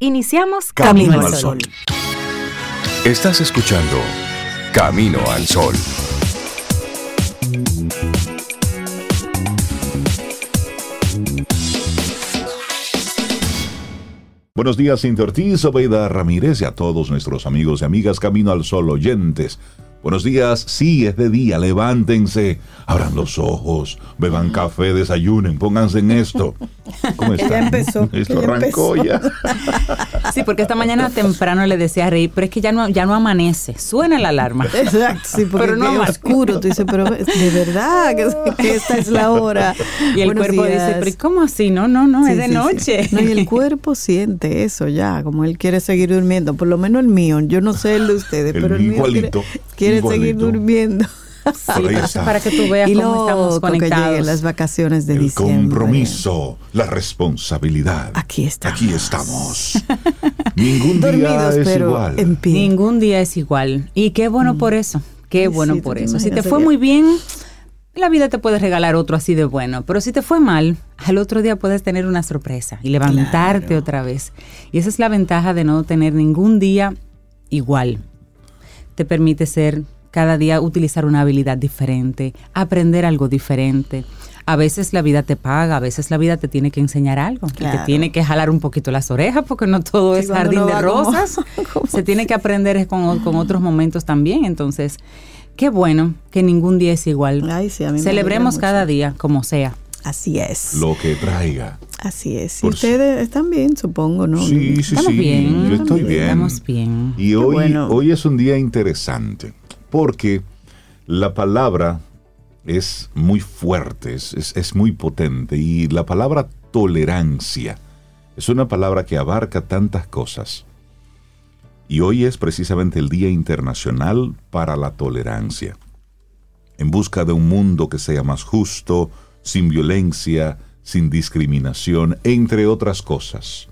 Iniciamos Camino, al Sol. Estás escuchando Camino al Sol. Buenos días, Cintia Ortiz, Obeida Ramírez y a todos nuestros amigos y amigas Camino al Sol oyentes. Buenos días, sí, es de día, levántense, abran los ojos, beban café, desayunen, pónganse en esto. ¿Cómo está? Ya empezó. Esto arrancó ya. Sí, porque esta mañana temprano le decía a Rey, pero es que ya no, ya no amanece, suena la alarma. Exacto, sí, porque pero no es oscuro, tú dices, pero de verdad que, esta es la hora. Y el cuerpo dice, pero ¿cómo así? No, no, no, es de noche. No, y el cuerpo siente eso ya, como él quiere seguir durmiendo, por lo menos el mío, yo no sé el de ustedes, pero el mío quiere seguir durmiendo. para que tú veas cómo estamos conectados. Que las vacaciones de el diciembre. compromiso, la responsabilidad. Aquí estamos. Aquí estamos. Ningún día es igual. Ningún día es igual. Y qué bueno por mm. eso. Qué bueno por eso. Si te fue muy bien, la vida te puede regalar otro así de bueno. Pero si te fue mal, al otro día puedes tener una sorpresa y levantarte otra vez. Y esa es la ventaja de no tener ningún día igual te permite ser cada día utilizar una habilidad diferente, aprender algo diferente. A veces la vida te paga, a veces la vida te tiene que enseñar algo, te tiene que jalar un poquito las orejas porque no todo es jardín de rosas. Se tiene que aprender con, con, otros momentos también. Entonces, qué bueno que ningún día es igual. Celebremos cada día como sea. Así es. Lo que traiga. Así es. Y ustedes están bien, supongo, ¿no? Sí, sí, estamos sí. Bien, Yo estoy bien. Estamos bien. Y hoy, hoy es un día interesante porque la palabra es muy fuerte, es, es, muy potente y la palabra tolerancia es una palabra que abarca tantas cosas. Y hoy es precisamente el Día Internacional para la Tolerancia. En busca de un mundo que sea más justo, sin violencia, sin discriminación, entre otras cosas.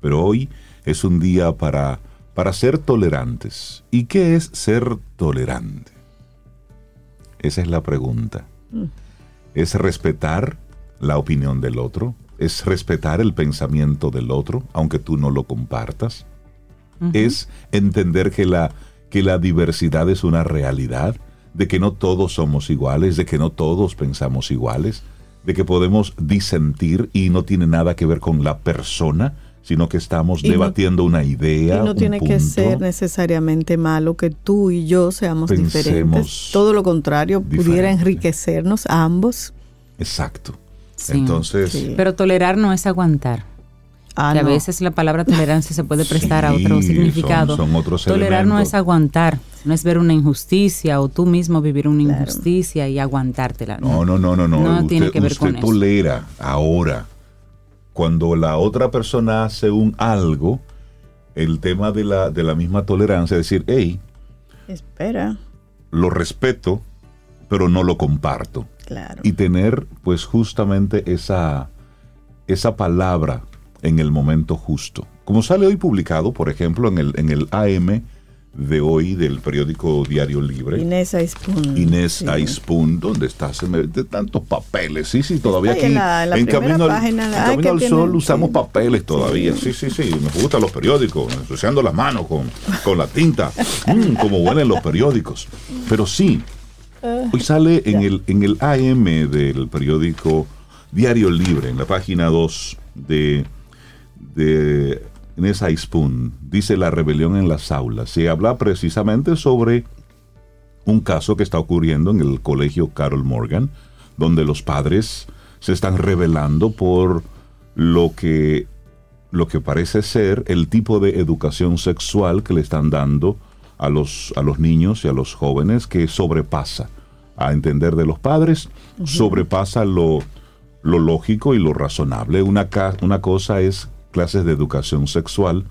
Pero hoy es un día para, para ser tolerantes. ¿Y qué es ser tolerante? Esa es la pregunta. Mm. ¿Es respetar la opinión del otro? ¿Es respetar el pensamiento del otro, aunque tú no lo compartas? ¿Es entender que la, que la diversidad es una realidad? ¿De que no todos somos iguales? ¿De que no todos pensamos iguales? de que podemos disentir y no tiene nada que ver con la persona, sino que estamos debatiendo una idea. Y no tiene que ser necesariamente malo que tú y yo seamos diferentes. Todo lo contrario, pudiera enriquecernos a ambos. Exacto. Entonces. Pero tolerar no es aguantar. Ah, a veces la palabra tolerancia se puede prestar a otro significado. Tolerar no es aguantar, no es ver una injusticia o tú mismo vivir una injusticia y aguantártela. No, no, no, no, no. no tiene que ver con tolera ahora cuando la otra persona hace un algo, el tema de la, de la misma tolerancia, es decir, hey, espera, lo respeto, pero no lo comparto. Claro. Y tener, pues, justamente esa, esa palabra en el momento justo. Como sale hoy publicado, por ejemplo, en el, en el AM de hoy del periódico Diario Libre. Inés Aispun. Inés Aispun, ¿dónde está? Se me de tantos papeles. Sí, sí, todavía aquí. En, Camino, al, Sol usamos papeles todavía. Sí, sí, sí. Me gustan los periódicos, ensuciando las manos con, con la tinta. Mm, como huelen los periódicos. Pero sí, hoy sale en el, en el AM del periódico Diario Libre, en la página 2 de de Inés Aispun, dice la rebelión en las aulas. Se habla precisamente sobre un caso que está ocurriendo en el colegio Carol Morgan, donde los padres se están rebelando por lo que, lo que parece ser el tipo de educación sexual que le están dando a los, a los niños y a los jóvenes que sobrepasa, a entender de los padres, sobrepasa lo, lo lógico y lo razonable. Una, una cosa es clases de educación sexual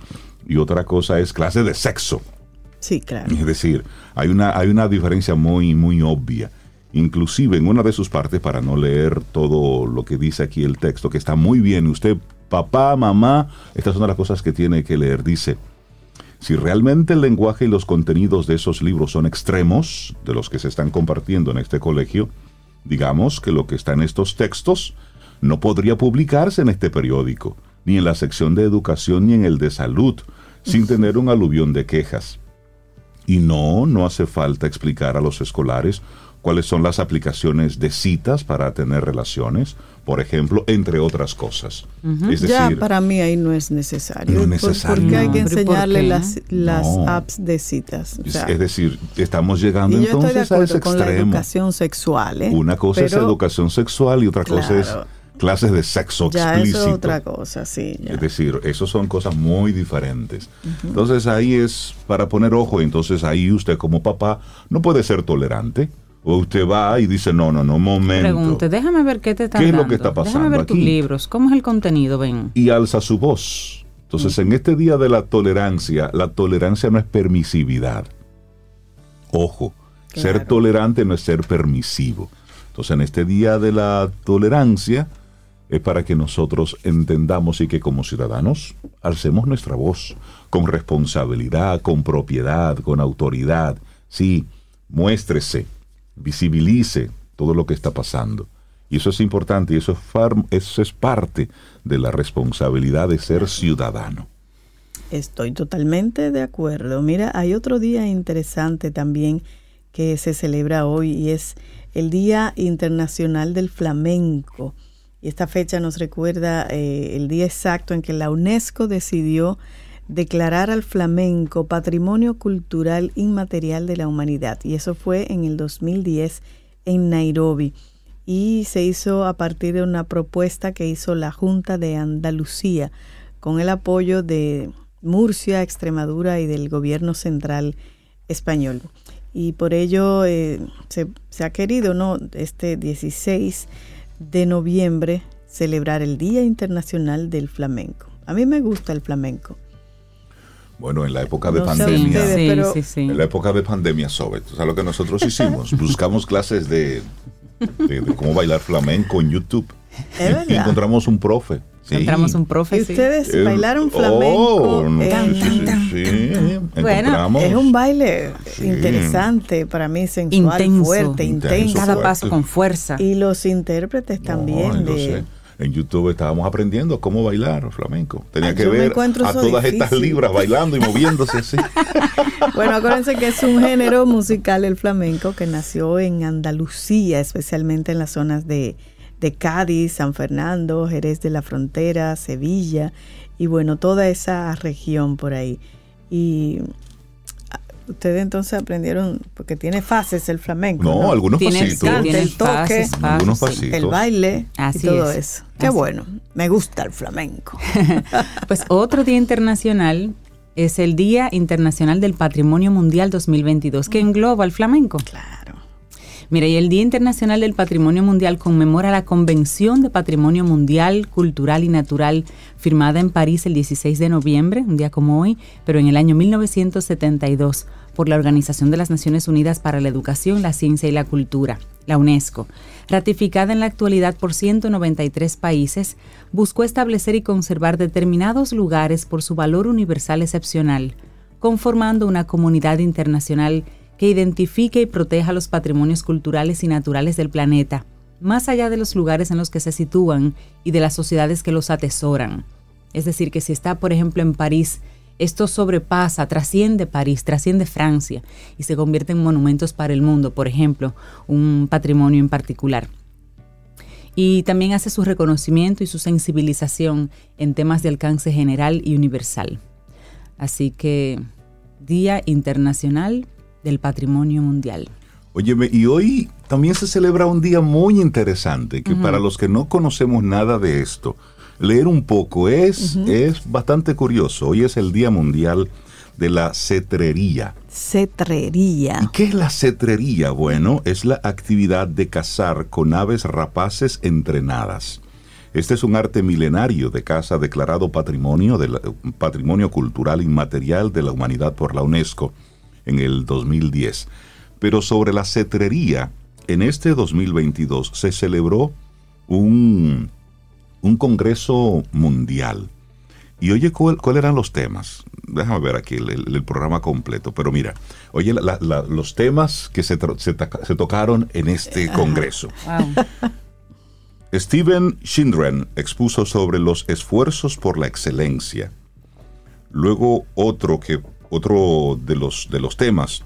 y otra cosa es clases de sexo. Sí, claro. Es decir, hay una, hay una diferencia muy, muy obvia. Inclusive en una de sus partes, para no leer todo lo que dice aquí el texto, que está muy bien, usted, papá, mamá, estas son las cosas que tiene que leer. Dice, si realmente el lenguaje y los contenidos de esos libros son extremos, de los que se están compartiendo en este colegio, digamos que lo que está en estos textos no podría publicarse en este periódico ni en la sección de educación, ni en el de salud, sin tener un aluvión de quejas. Y no, no hace falta explicar a los escolares cuáles son las aplicaciones de citas para tener relaciones, por ejemplo, entre otras cosas. ya para mí ahí no es necesario. No es necesario. Porque hay que enseñarle las, las apps de citas. es decir, estamos llegando entonces a ese extremo. Con la educación sexual. ¿eh? Una cosa es educación sexual y otra cosa es clases de sexo ya Eso es otra cosa, sí. Es decir, eso son cosas muy diferentes. Entonces ahí es para poner ojo. Entonces ahí usted como papá no puede ser tolerante o usted va y dice, no, no, no, momento. Pregunte, déjame ver qué te está ¿Qué es lo que está pasando Déjame ver tus libros, ¿cómo es el contenido? Ven. Y alza su voz. Entonces, en este día de la tolerancia, la tolerancia no es permisividad. Ojo, ser tolerante no es ser permisivo. Entonces, en este día de la tolerancia es para que nosotros entendamos y que como ciudadanos alcemos nuestra voz con responsabilidad, con propiedad, con autoridad. Sí, muéstrese visibilice todo lo que está pasando. Y eso es importante y eso es, es parte de la responsabilidad de ser ciudadano. Estoy totalmente de acuerdo. Mira, hay otro día interesante también que se celebra hoy y es el Día Internacional del Flamenco. Y esta fecha nos recuerda eh, el día exacto en que la UNESCO decidió declarar al flamenco Patrimonio Cultural Inmaterial de la Humanidad. Y eso fue en el 2010 en Nairobi. Y se hizo a partir de una propuesta que hizo la Junta de Andalucía con el apoyo de Murcia, Extremadura y del gobierno central español. Y por ello eh, se, se, ha querido, ¿no? Este 16 de noviembre celebrar el Día Internacional del Flamenco. A mí me gusta el flamenco. Bueno, en la época de pandemia, en la época de pandemia, sobre, ¿sabes lo que nosotros hicimos? Buscamos clases de, cómo bailar flamenco en YouTube. Y encontramos un profe. Encontramos un profe. ¿Y ustedes eh, bailaron flamenco? Oh, sí, Bueno, es un baile interesante, para mí sensual, fuerte, intenso. Cada paso con fuerza. Y los intérpretes también de en YouTube estábamos aprendiendo cómo bailar flamenco. Tenía ah, que ver a todas estas libras bailando y moviéndose así. bueno, acuérdense que es un género musical el flamenco que nació en Andalucía, especialmente en las zonas de, de Cádiz, San Fernando, Jerez de la Frontera, Sevilla y bueno, toda esa región por ahí. Y Ustedes entonces aprendieron, porque tiene fases el flamenco. No, algunos pasitos. el toque, algunos el baile y todo eso. Qué bueno, me gusta el flamenco. pues otro día internacional es el Día Internacional del Patrimonio Mundial 2022, que engloba el flamenco. Claro. Mira, y el Día Internacional del Patrimonio Mundial conmemora la Convención de Patrimonio Mundial, Cultural y Natural firmada en París el 16 de noviembre, un día como hoy, pero en el año 1972 por la Organización de las Naciones Unidas para la Educación, la Ciencia y la Cultura, la UNESCO. Ratificada en la actualidad por 193 países, buscó establecer y conservar determinados lugares por su valor universal excepcional, conformando una comunidad internacional que identifique y proteja los patrimonios culturales y naturales del planeta, más allá de los lugares en los que se sitúan y de las sociedades que los atesoran. Es decir, que si está, por ejemplo, en París, esto sobrepasa, trasciende París, trasciende Francia y se convierte en monumentos para el mundo, por ejemplo, un patrimonio en particular. Y también hace su reconocimiento y su sensibilización en temas de alcance general y universal. Así que Día Internacional del Patrimonio Mundial. Óyeme, y hoy también se celebra un día muy interesante, que para los que no conocemos nada de esto, leer un poco es, es bastante curioso. Hoy es el Día Mundial de la Cetrería. Cetrería. ¿Y qué es la cetrería? Bueno, es la actividad de cazar con aves rapaces entrenadas. Este es un arte milenario de caza declarado patrimonio, de patrimonio cultural inmaterial de la humanidad por la UNESCO en el 2010. Pero sobre la cetrería, en este 2022 se celebró un, un congreso mundial. Y oye, ¿cuáles eran los temas? Déjame ver aquí el, programa completo. Pero mira, oye, los temas que se, se, tocaron en este congreso. Steven Schindren expuso sobre los esfuerzos por la excelencia. Luego otro, que, otro de, los, de los temas,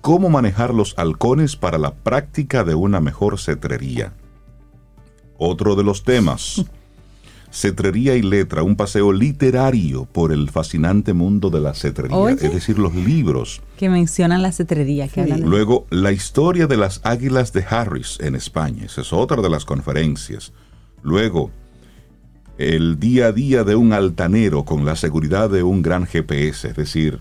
cómo manejar los halcones para la práctica de una mejor cetrería. Otro de los temas, Cetrería y Letra, un paseo literario por el fascinante mundo de la cetrería, es decir, los libros. Que mencionan la cetrería. Que Luego, la historia de las águilas de Harris en España, esa es otra de las conferencias. Luego, el día a día de un altanero con la seguridad de un gran GPS, es decir,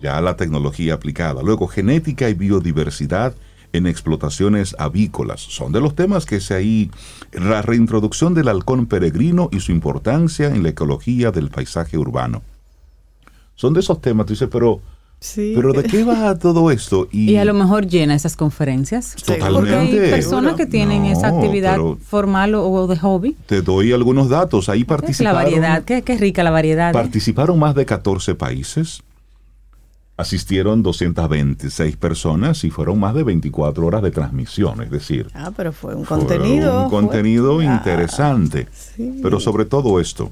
ya la tecnología aplicada. Luego, genética y biodiversidad en explotaciones avícolas. Son de los temas que se ahí, la reintroducción del halcón peregrino y su importancia en la ecología del paisaje urbano. Son de esos temas, tú dices, pero... Pero ¿de qué va todo esto? Y, a lo mejor llena esas conferencias. Totalmente. Porque hay personas que tienen esa actividad formal o de hobby. Te doy algunos datos. Ahí participaron. La variedad, qué, qué rica la variedad. ¿eh? Participaron más de 14 países asistieron 226 personas y fueron más de 24 horas de transmisión, es decir. Ah, pero fue un contenido. Un contenido interesante. Pero sobre todo esto,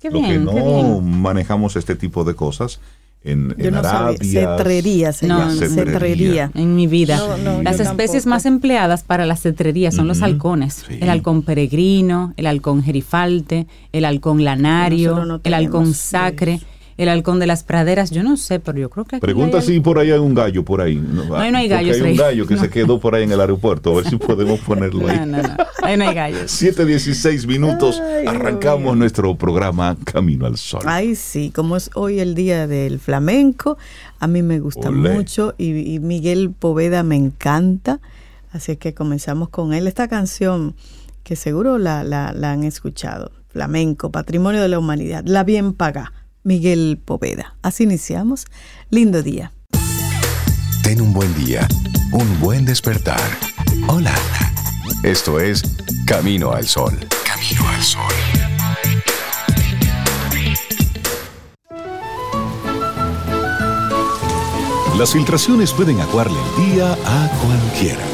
qué lo que no manejamos este tipo de cosas en, en Arabia. Cetrería no, cetrería. En mi vida. Las especies más empleadas para la cetrería son los halcones. El halcón peregrino, el halcón gerifalte, el halcón lanario, el halcón sacre el halcón de las praderas, yo no sé, pero yo creo que aquí Pregunta si por ahí hay un gallo por ahí. No, no, hay gallos. Hay un gallo que se quedó por ahí en el aeropuerto, a ver si podemos ponerlo ahí. No, no, no, ahí no hay gallos. 7.16 minutos, arrancamos nuestro programa Camino al Sol. Ay, sí, como es hoy el día del flamenco, a mí me gusta mucho y, Miguel Poveda me encanta, así que comenzamos con él. Esta canción que seguro la, la, la han escuchado, flamenco, patrimonio de la humanidad, la bien paga Miguel Poveda. Así iniciamos. Lindo día. Ten un buen día, un buen despertar. Hola. Esto es Camino al Sol. Camino al Sol. Las filtraciones pueden aguarle el día a cualquiera.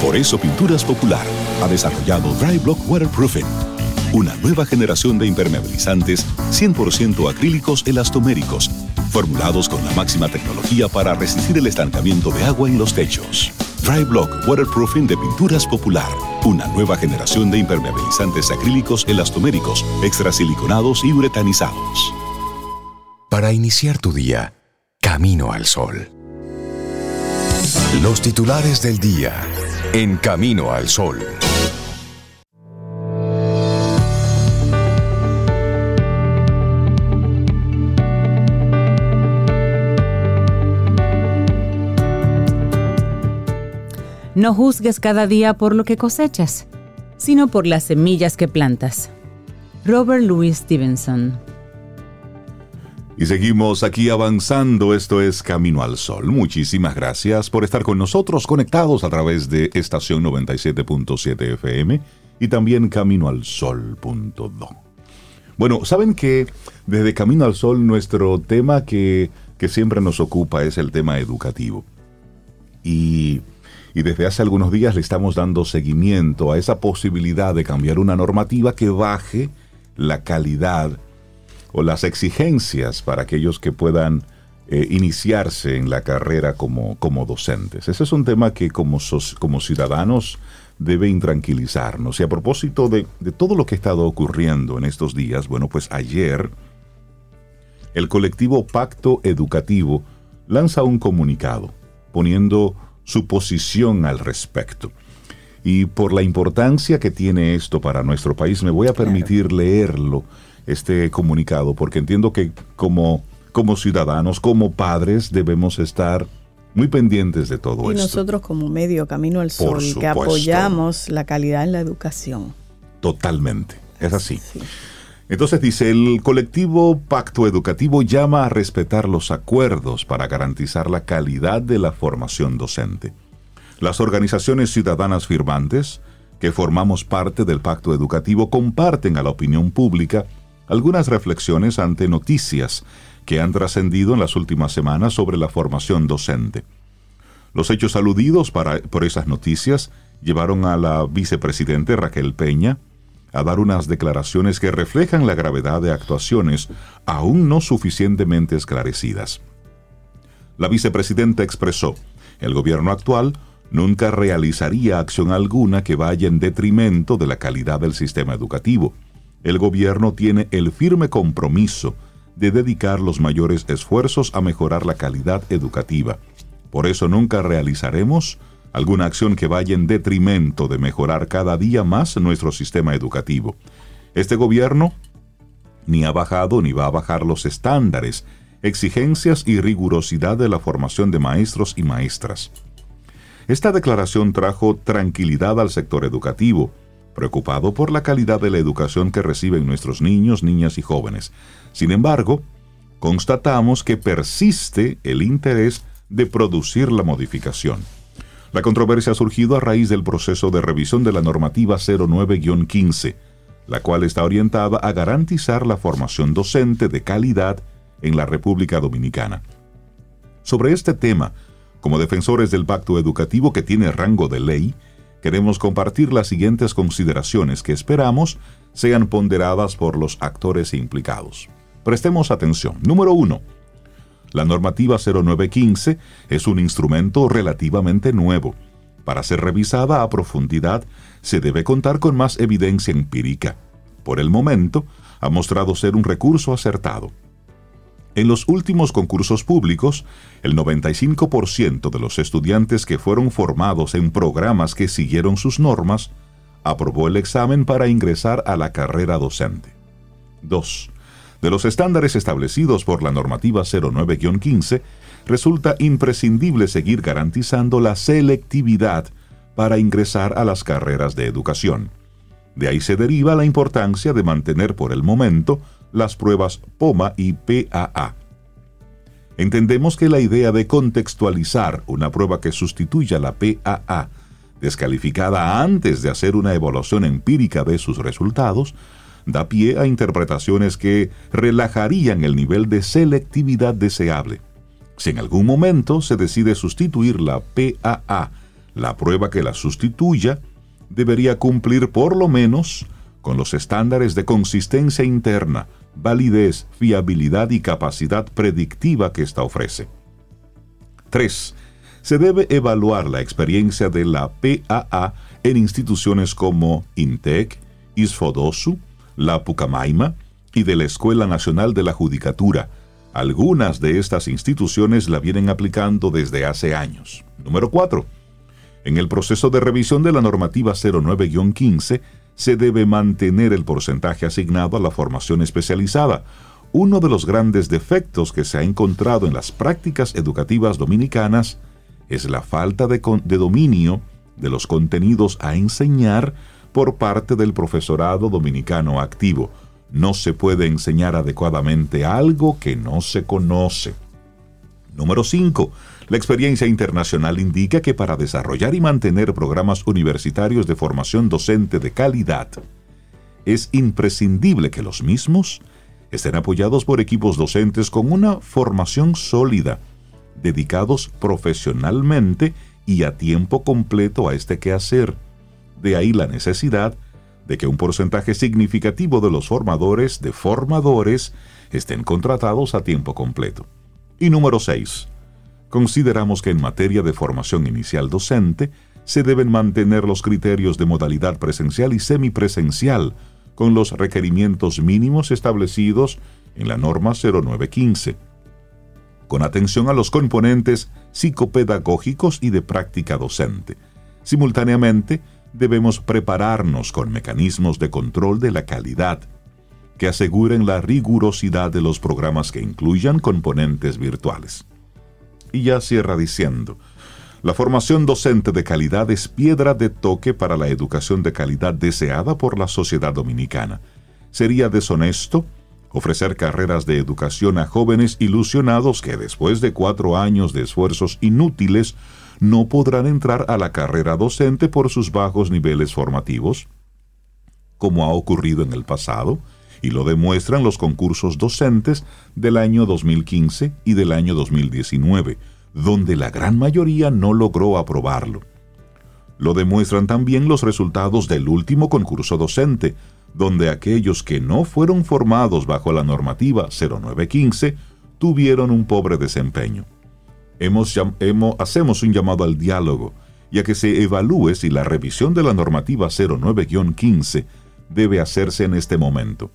Por eso Pinturas Popular ha desarrollado Dry Block Waterproofing una nueva generación de impermeabilizantes 100% acrílicos elastoméricos, formulados con la máxima tecnología para resistir el estancamiento de agua en los techos. Dry Block Waterproofing de Pinturas Popular. Una nueva generación de impermeabilizantes acrílicos elastoméricos, extrasiliconados y uretanizados. Para iniciar tu día, camino al sol. Los titulares del día en Camino al Sol. No juzgues cada día por lo que cosechas, sino por las semillas que plantas. Robert Louis Stevenson. Y seguimos aquí avanzando, esto es Camino al Sol. Muchísimas gracias por estar con nosotros conectados a través de estación 97.7 FM y también caminoalsol.do. Bueno, saben que desde Camino al Sol nuestro tema que, que siempre nos ocupa es el tema educativo. Y y desde hace algunos días le estamos dando seguimiento a esa posibilidad de cambiar una normativa que baje la calidad o las exigencias para aquellos que puedan eh, iniciarse en la carrera como, como docentes. Ese es un tema que como, como ciudadanos debe intranquilizarnos. Y a propósito de, de todo lo que ha estado ocurriendo en estos días, bueno, pues ayer el colectivo Pacto Educativo lanza un comunicado poniendo su posición al respecto. Y por la importancia que tiene esto para nuestro país, me voy a permitir leerlo, este comunicado, porque entiendo que como, como ciudadanos, como padres, debemos estar muy pendientes de todo esto. Y nosotros como medio Camino al Sol, que apoyamos la calidad en la educación. Totalmente, es así. Entonces dice, el colectivo Pacto Educativo llama a respetar los acuerdos para garantizar la calidad de la formación docente. Las organizaciones ciudadanas firmantes, que formamos parte del Pacto Educativo, comparten a la opinión pública algunas reflexiones ante noticias que han trascendido en las últimas semanas sobre la formación docente. Los hechos aludidos por esas noticias llevaron a la vicepresidente Raquel Peña a dar unas declaraciones que reflejan la gravedad de actuaciones aún no suficientemente esclarecidas. La vicepresidenta expresó, el gobierno actual nunca realizaría acción alguna que vaya en detrimento de la calidad del sistema educativo. El gobierno tiene el firme compromiso de dedicar los mayores esfuerzos a mejorar la calidad educativa. Por eso nunca realizaremos alguna acción que vaya en detrimento de mejorar cada día más nuestro sistema educativo. Este gobierno ni ha bajado ni va a bajar los estándares, exigencias y rigurosidad de la formación de maestros y maestras. Esta declaración trajo tranquilidad al sector educativo, preocupado por la calidad de la educación que reciben nuestros niños, niñas y jóvenes. Sin embargo, constatamos que persiste el interés de producir la modificación. La controversia ha surgido a raíz del proceso de revisión de la normativa 09-15, la cual está orientada a garantizar la formación docente de calidad en la República Dominicana. Sobre este tema, como defensores del pacto educativo que tiene rango de ley, queremos compartir las siguientes consideraciones que esperamos sean ponderadas por los actores implicados. Prestemos atención. Número 1. La normativa 0915 es un instrumento relativamente nuevo. Para ser revisada a profundidad, se debe contar con más evidencia empírica. Por el momento, ha mostrado ser un recurso acertado. En los últimos concursos públicos, el 95% de los estudiantes que fueron formados en programas que siguieron sus normas aprobó el examen para ingresar a la carrera docente. 2 de los estándares establecidos por la normativa 09-15, resulta imprescindible seguir garantizando la selectividad para ingresar a las carreras de educación. De ahí se deriva la importancia de mantener por el momento las pruebas POMA y PAA. Entendemos que la idea de contextualizar una prueba que sustituya la PAA, descalificada antes de hacer una evaluación empírica de sus resultados, da pie a interpretaciones que relajarían el nivel de selectividad deseable. Si en algún momento se decide sustituir la PAA, la prueba que la sustituya debería cumplir por lo menos con los estándares de consistencia interna, validez, fiabilidad y capacidad predictiva que ésta ofrece. 3. Se debe evaluar la experiencia de la PAA en instituciones como INTEC, ISFODOSU, la Pucamaima y de la Escuela Nacional de la Judicatura. Algunas de estas instituciones la vienen aplicando desde hace años. Número 4. En el proceso de revisión de la normativa 09-15 se debe mantener el porcentaje asignado a la formación especializada. Uno de los grandes defectos que se ha encontrado en las prácticas educativas dominicanas es la falta de, de dominio de los contenidos a enseñar por parte del profesorado dominicano activo. No se puede enseñar adecuadamente algo que no se conoce. Número 5. La experiencia internacional indica que para desarrollar y mantener programas universitarios de formación docente de calidad, es imprescindible que los mismos estén apoyados por equipos docentes con una formación sólida, dedicados profesionalmente y a tiempo completo a este quehacer. De ahí la necesidad de que un porcentaje significativo de los formadores de formadores estén contratados a tiempo completo. Y número 6. Consideramos que en materia de formación inicial docente se deben mantener los criterios de modalidad presencial y semipresencial con los requerimientos mínimos establecidos en la norma 0915, con atención a los componentes psicopedagógicos y de práctica docente. Simultáneamente, debemos prepararnos con mecanismos de control de la calidad que aseguren la rigurosidad de los programas que incluyan componentes virtuales. Y ya cierra diciendo, la formación docente de calidad es piedra de toque para la educación de calidad deseada por la sociedad dominicana. Sería deshonesto ofrecer carreras de educación a jóvenes ilusionados que después de cuatro años de esfuerzos inútiles no podrán entrar a la carrera docente por sus bajos niveles formativos, como ha ocurrido en el pasado, y lo demuestran los concursos docentes del año 2015 y del año 2019, donde la gran mayoría no logró aprobarlo. Lo demuestran también los resultados del último concurso docente, donde aquellos que no fueron formados bajo la normativa 0915 tuvieron un pobre desempeño. Hacemos un llamado al diálogo y a que se evalúe si la revisión de la normativa 09-15 debe hacerse en este momento.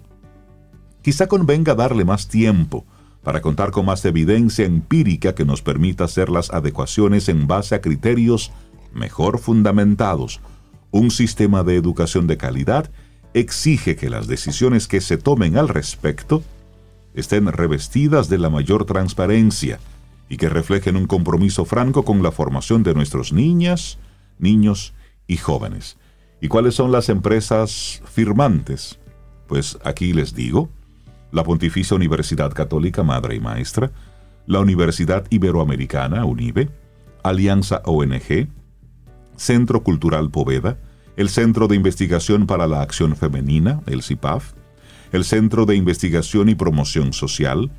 Quizá convenga darle más tiempo para contar con más evidencia empírica que nos permita hacer las adecuaciones en base a criterios mejor fundamentados. Un sistema de educación de calidad exige que las decisiones que se tomen al respecto estén revestidas de la mayor transparencia y que reflejen un compromiso franco con la formación de nuestros niñas, niños y jóvenes. ¿Y cuáles son las empresas firmantes? Pues aquí les digo, la Pontificia Universidad Católica Madre y Maestra, la Universidad Iberoamericana, UNIBE, Alianza ONG, Centro Cultural Poveda, el Centro de Investigación para la Acción Femenina, el CIPAF, el Centro de Investigación y Promoción Social,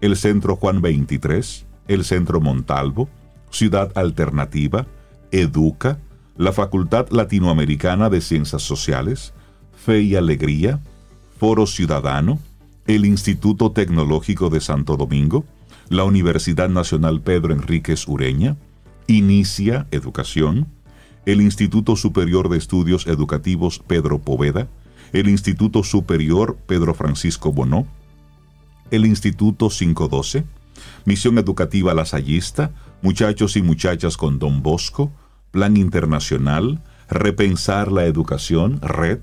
el Centro Juan 23, el Centro Montalvo, Ciudad Alternativa, Educa, la Facultad Latinoamericana de Ciencias Sociales, Fe y Alegría, Foro Ciudadano, el Instituto Tecnológico de Santo Domingo, la Universidad Nacional Pedro Enríquez Ureña, Inicia Educación, el Instituto Superior de Estudios Educativos Pedro Poveda, el Instituto Superior Pedro Francisco Bonó, el Instituto 512, Misión Educativa Lasallista, Muchachos y Muchachas con Don Bosco, Plan Internacional, Repensar la Educación, Red,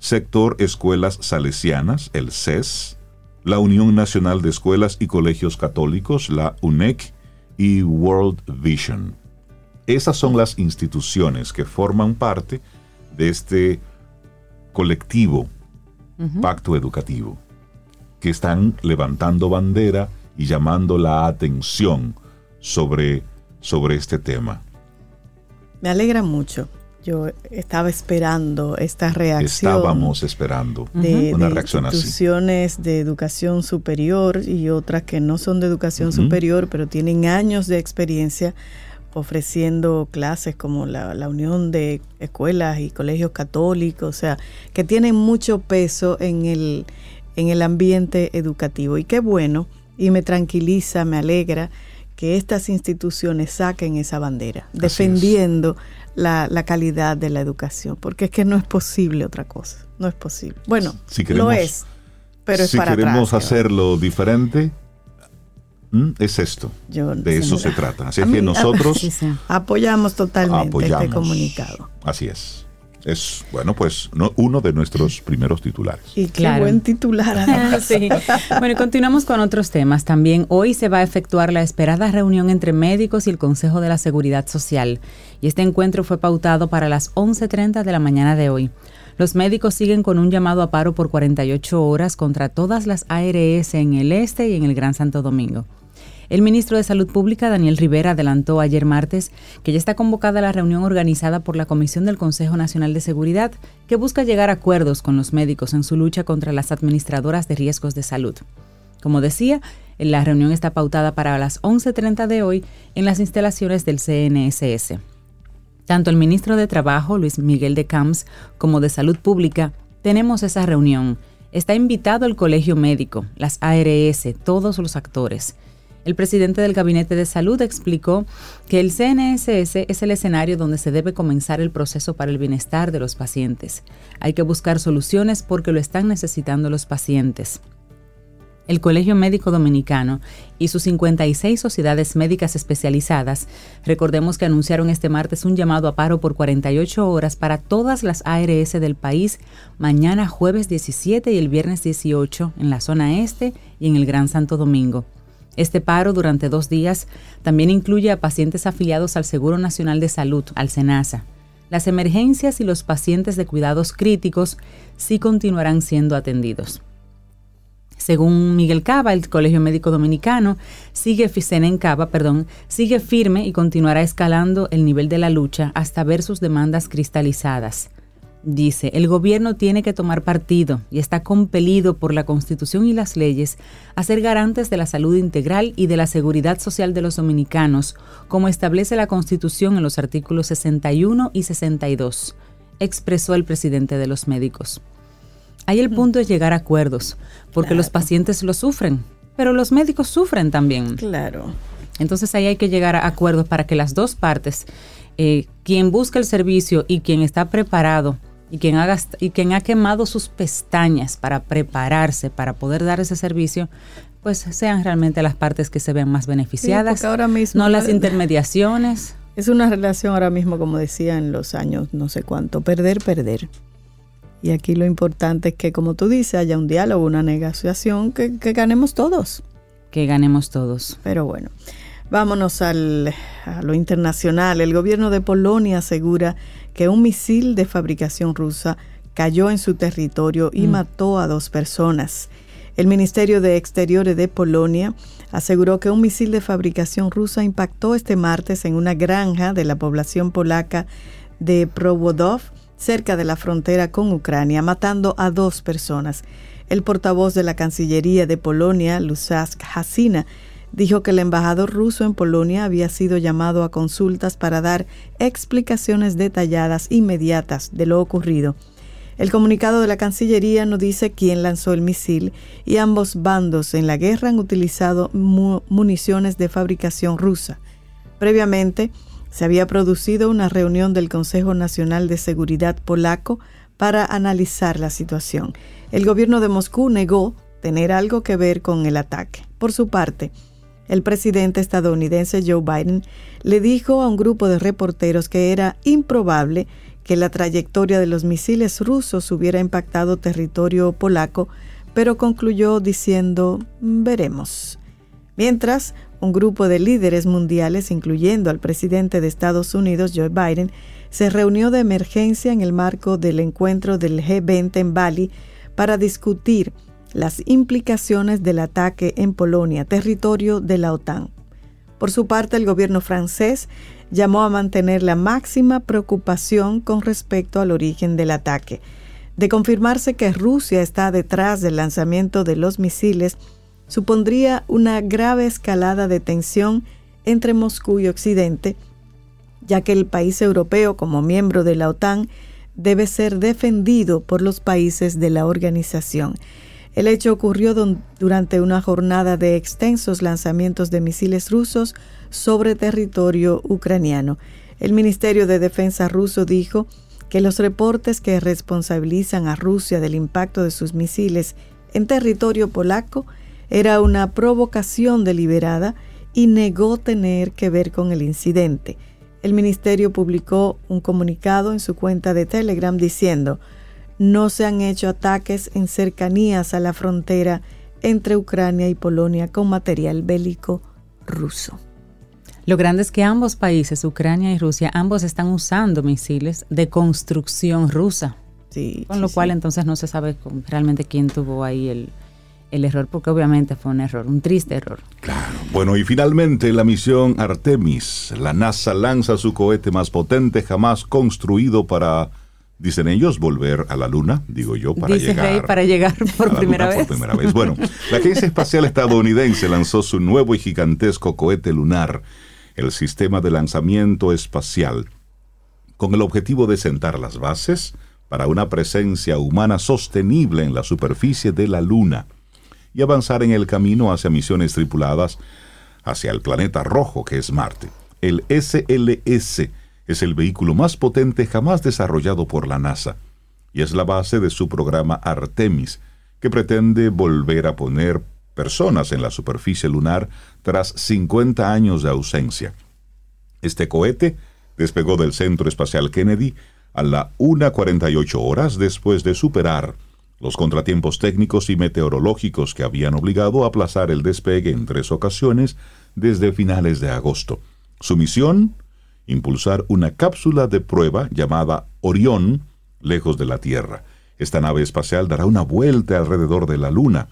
Sector Escuelas Salesianas, el CES, la Unión Nacional de Escuelas y Colegios Católicos, la UNEC, y World Vision. Esas son las instituciones que forman parte de este colectivo pacto educativo, que están levantando bandera y llamando la atención sobre, sobre este tema. Me alegra mucho yo estaba esperando esta reacción. Estábamos esperando una reacción así. Instituciones de educación superior y otras que no son de educación superior, pero tienen años de experiencia ofreciendo clases como la, la, Unión de Escuelas y Colegios Católicos, o sea, que tienen mucho peso en el, en el ambiente educativo. Y qué bueno, y me tranquiliza, me alegra que estas instituciones saquen esa bandera, defendiendo la, calidad de la educación, porque es que no es posible otra cosa, no es posible. Bueno, si queremos, lo es, pero es si queremos hacerlo diferente, es esto. de eso se trata. Así es que nosotros apoyamos totalmente este comunicado. Así es es, bueno, pues uno de nuestros primeros titulares. Y qué buen titular. sí. Bueno, y continuamos con otros temas. También hoy se va a efectuar la esperada reunión entre médicos y el Consejo de la Seguridad Social. Y este encuentro fue pautado para las 11.30 de la mañana de hoy. Los médicos siguen con un llamado a paro por 48 horas contra todas las ARS en el este y en el Gran Santo Domingo. El ministro de Salud Pública, Daniel Rivera, adelantó ayer martes que ya está convocada la reunión organizada por la Comisión del Consejo Nacional de Seguridad, que busca llegar a acuerdos con los médicos en su lucha contra las administradoras de riesgos de salud. Como decía, la reunión está pautada para las 11.30 de hoy en las instalaciones del CNSS. Tanto el ministro de Trabajo, Luis Miguel de Camps, como de Salud Pública, tenemos esa reunión. Está invitado el Colegio Médico, las ARS, todos los actores. El presidente del Gabinete de Salud explicó que el CNSS es el escenario donde se debe comenzar el proceso para el bienestar de los pacientes. Hay que buscar soluciones porque lo están necesitando los pacientes. El Colegio Médico Dominicano y sus 56 sociedades médicas especializadas, recordemos que anunciaron este martes un llamado a paro por 48 horas para todas las ARS del país mañana jueves 17 y el viernes 18 en la zona este y en el Gran Santo Domingo. Este paro durante dos días también incluye a pacientes afiliados al Seguro Nacional de Salud, al SENASA. Las emergencias y los pacientes de cuidados críticos sí continuarán siendo atendidos. Según Miguel Cava, el Colegio Médico Dominicano sigue, Cava, perdón, sigue firme y continuará escalando el nivel de la lucha hasta ver sus demandas cristalizadas. Dice, el gobierno tiene que tomar partido y está compelido por la Constitución y las leyes a ser garantes de la salud integral y de la seguridad social de los dominicanos, como establece la Constitución en los artículos 61 y 62, expresó el presidente de los médicos. Ahí el punto es llegar a acuerdos, porque los pacientes lo sufren, pero los médicos sufren también. Claro. Entonces ahí hay que llegar a acuerdos para que las dos partes, eh, quien busca el servicio y quien está preparado, y quien, ha y quien ha quemado sus pestañas para prepararse, para poder dar ese servicio, pues sean realmente las partes que se vean más beneficiadas, ahora mismo, no las intermediaciones. Es una relación ahora mismo, como decía en los años no sé cuánto, perder, perder. Y aquí lo importante es que, como tú dices, haya un diálogo, una negociación, que, que ganemos todos. Que ganemos todos. Pero bueno, vámonos al, a lo internacional. El gobierno de Polonia asegura que un misil de fabricación rusa cayó en su territorio y mm. mató a dos personas. El Ministerio de Exteriores de Polonia aseguró que un misil de fabricación rusa impactó este martes en una granja de la población polaca de Prowodov, cerca de la frontera con Ucrania, matando a dos personas. El portavoz de la Cancillería de Polonia, Lusask Hasina, dijo que el embajador ruso en Polonia había sido llamado a consultas para dar explicaciones detalladas inmediatas de lo ocurrido. El comunicado de la Cancillería no dice quién lanzó el misil y ambos bandos en la guerra han utilizado municiones de fabricación rusa. Previamente, se había producido una reunión del Consejo Nacional de Seguridad polaco para analizar la situación. El gobierno de Moscú negó tener algo que ver con el ataque. Por su parte, el presidente estadounidense Joe Biden le dijo a un grupo de reporteros que era improbable que la trayectoria de los misiles rusos hubiera impactado territorio polaco, pero concluyó diciendo veremos. Mientras, un grupo de líderes mundiales, incluyendo al presidente de Estados Unidos, Joe Biden, se reunió de emergencia en el marco del encuentro del G20 en Bali para discutir las implicaciones del ataque en Polonia, territorio de la OTAN. Por su parte, el gobierno francés llamó a mantener la máxima preocupación con respecto al origen del ataque. De confirmarse que Rusia está detrás del lanzamiento de los misiles, supondría una grave escalada de tensión entre Moscú y Occidente, ya que el país europeo, como miembro de la OTAN, debe ser defendido por los países de la organización. El hecho ocurrió durante una jornada de extensos lanzamientos de misiles rusos sobre territorio ucraniano. El Ministerio de Defensa ruso dijo que los reportes que responsabilizan a Rusia del impacto de sus misiles en territorio polaco era una provocación deliberada y negó tener que ver con el incidente. El ministerio publicó un comunicado en su cuenta de Telegram diciendo, no se han hecho ataques en cercanías a la frontera entre Ucrania y Polonia con material bélico ruso. Lo grande es que ambos países, Ucrania y Rusia, ambos están usando misiles de construcción rusa. Sí, con lo cual entonces no se sabe realmente quién tuvo ahí el, el error, porque obviamente fue un error, un triste error. Claro. Bueno, y finalmente la misión Artemis. La NASA lanza su cohete más potente jamás construido para dicen ellos, volver a la Luna, digo yo, para llegar. para llegar por primera vez. Por primera vez. Bueno, la Agencia Espacial Estadounidense lanzó su nuevo y gigantesco cohete lunar, el Sistema de Lanzamiento Espacial, con el objetivo de sentar las bases para una presencia humana sostenible en la superficie de la Luna y avanzar en el camino hacia misiones tripuladas hacia el planeta rojo que es Marte. El SLS es el vehículo más potente jamás desarrollado por la NASA y es la base de su programa Artemis, que pretende volver a poner personas en la superficie lunar tras 50 años de ausencia. Este cohete despegó del Centro Espacial Kennedy a la 1.48 horas después de superar los contratiempos técnicos y meteorológicos que habían obligado a aplazar el despegue en tres ocasiones desde finales de agosto. Su misión, impulsar una cápsula de prueba llamada Orión lejos de la Tierra. Esta nave espacial dará una vuelta alrededor de la Luna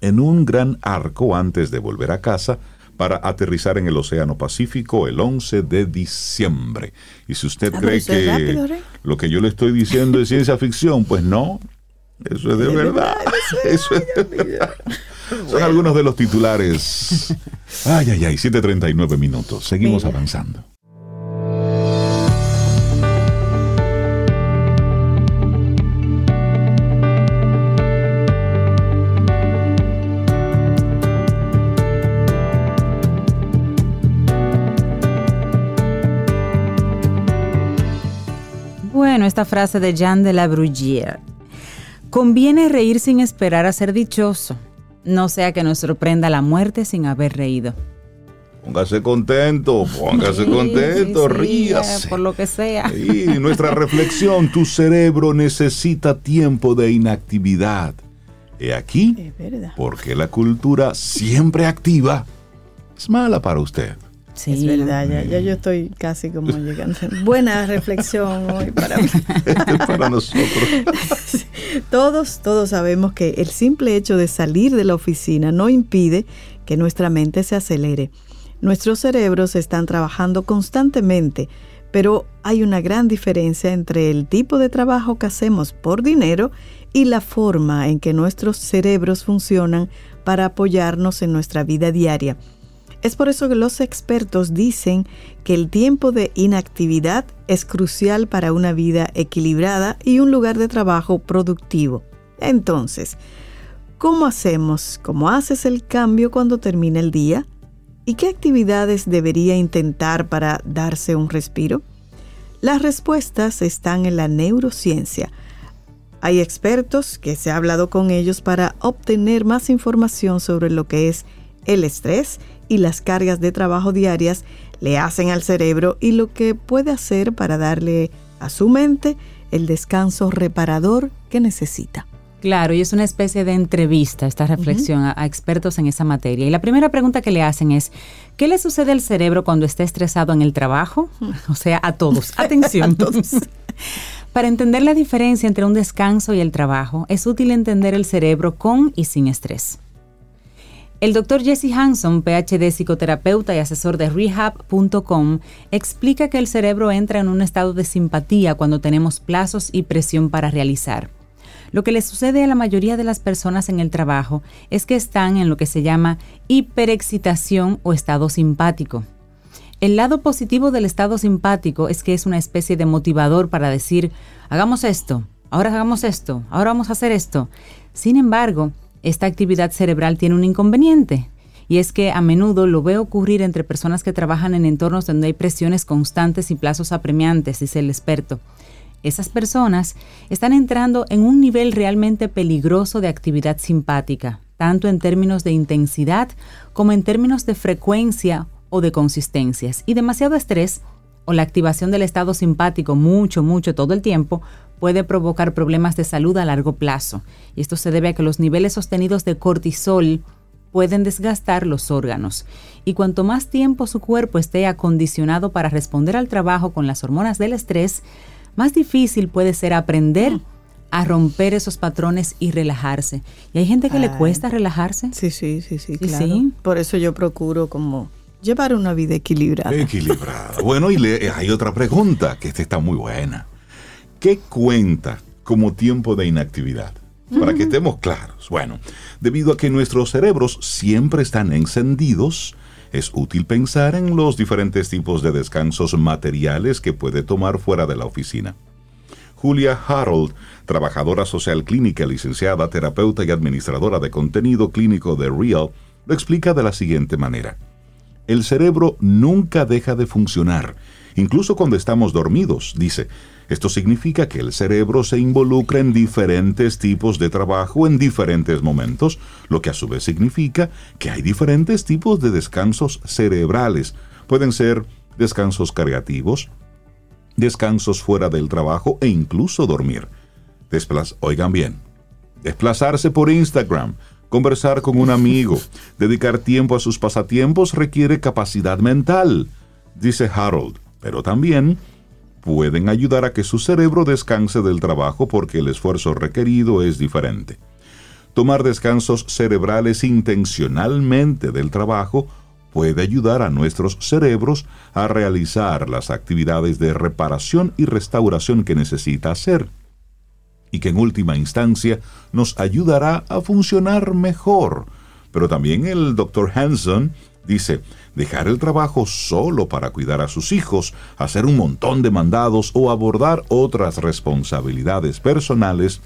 en un gran arco antes de volver a casa para aterrizar en el Océano Pacífico el 11 de diciembre. Y si usted ah, cree que lo que yo le estoy diciendo es ciencia ficción, pues no, eso es de verdad. Eso es de verdad. Son algunos de los titulares. Ay, ay, ay, 7.39 minutos. Seguimos avanzando. Esta frase de Jean de la Bruyère. Conviene reír sin esperar a ser dichoso no sea que nos sorprenda la muerte sin haber reído. Póngase contento, póngase contento, ríase. Por lo que sea. Y nuestra reflexión, tu cerebro necesita tiempo de inactividad. He aquí, porque la cultura siempre activa es mala para usted. Sí. Es verdad, ya, yo estoy casi como llegando. Buena reflexión hoy para mí. para nosotros. Todos, todos sabemos que el simple hecho de salir de la oficina no impide que nuestra mente se acelere. Nuestros cerebros están trabajando constantemente, pero hay una gran diferencia entre el tipo de trabajo que hacemos por dinero y la forma en que nuestros cerebros funcionan para apoyarnos en nuestra vida diaria. Es por eso que los expertos dicen que el tiempo de inactividad es crucial para una vida equilibrada y un lugar de trabajo productivo. Entonces, ¿cómo hacemos? ¿Cómo haces el cambio cuando termina el día? ¿Y qué actividades debería intentar para darse un respiro? Las respuestas están en la neurociencia. Hay expertos que se ha hablado con ellos para obtener más información sobre lo que es el estrés y las cargas de trabajo diarias le hacen al cerebro y lo que puede hacer para darle a su mente el descanso reparador que necesita. Claro, y es una especie de entrevista esta reflexión a, expertos en esa materia. Y la primera pregunta que le hacen es, ¿qué le sucede al cerebro cuando está estresado en el trabajo? O sea, a todos. Atención. a todos. Para entender la diferencia entre un descanso y el trabajo, es útil entender el cerebro con y sin estrés. El doctor Jesse Hanson, PhD psicoterapeuta y asesor de rehab.com, explica que el cerebro entra en un estado de simpatía cuando tenemos plazos y presión para realizar. Lo que le sucede a la mayoría de las personas en el trabajo es que están en lo que se llama hiperexcitación o estado simpático. El lado positivo del estado simpático es que es una especie de motivador para decir, hagamos esto, ahora hagamos esto, ahora vamos a hacer esto. Sin embargo, esta actividad cerebral tiene un inconveniente. Y es que a menudo lo veo ocurrir entre personas que trabajan en entornos donde hay presiones constantes y plazos apremiantes, dice el experto. Esas personas están entrando en un nivel realmente peligroso de actividad simpática, tanto en términos de intensidad como en términos de frecuencia o de consistencias. Y demasiado estrés o la activación del estado simpático mucho, mucho todo el tiempo puede provocar problemas de salud a largo plazo. Y esto se debe a que los niveles sostenidos de cortisol pueden desgastar los órganos. Y cuanto más tiempo su cuerpo esté acondicionado para responder al trabajo con las hormonas del estrés, más difícil puede ser aprender a romper esos patrones y relajarse. Y hay gente que le cuesta relajarse. Sí, sí, sí, sí, claro. Por eso yo procuro como llevar una vida equilibrada. Equilibrada. bueno, y hay otra pregunta, que esta está muy buena. ¿Qué cuenta como tiempo de inactividad? Para que estemos claros. Bueno, debido a que nuestros cerebros siempre están encendidos, es útil pensar en los diferentes tipos de descansos materiales que puede tomar fuera de la oficina. Julia Harold, trabajadora social clínica, licenciada, terapeuta y administradora de contenido clínico de Real, lo explica de la siguiente manera. El cerebro nunca deja de funcionar, incluso cuando estamos dormidos, dice, esto significa que el cerebro se involucra en diferentes tipos de trabajo en diferentes momentos, lo que a su vez significa que hay diferentes tipos de descansos cerebrales. Pueden ser descansos cargativos, descansos fuera del trabajo e incluso dormir. oigan bien, desplazarse por Instagram, conversar con un amigo, dedicar tiempo a sus pasatiempos requiere capacidad mental, dice Harold, pero también pueden ayudar a que su cerebro descanse del trabajo porque el esfuerzo requerido es diferente. Tomar descansos cerebrales intencionalmente del trabajo puede ayudar a nuestros cerebros a realizar las actividades de reparación y restauración que necesita hacer y que en última instancia nos ayudará a funcionar mejor. Pero también el Dr. Hanson dice, dejar el trabajo solo para cuidar a sus hijos, hacer un montón de mandados o abordar otras responsabilidades personales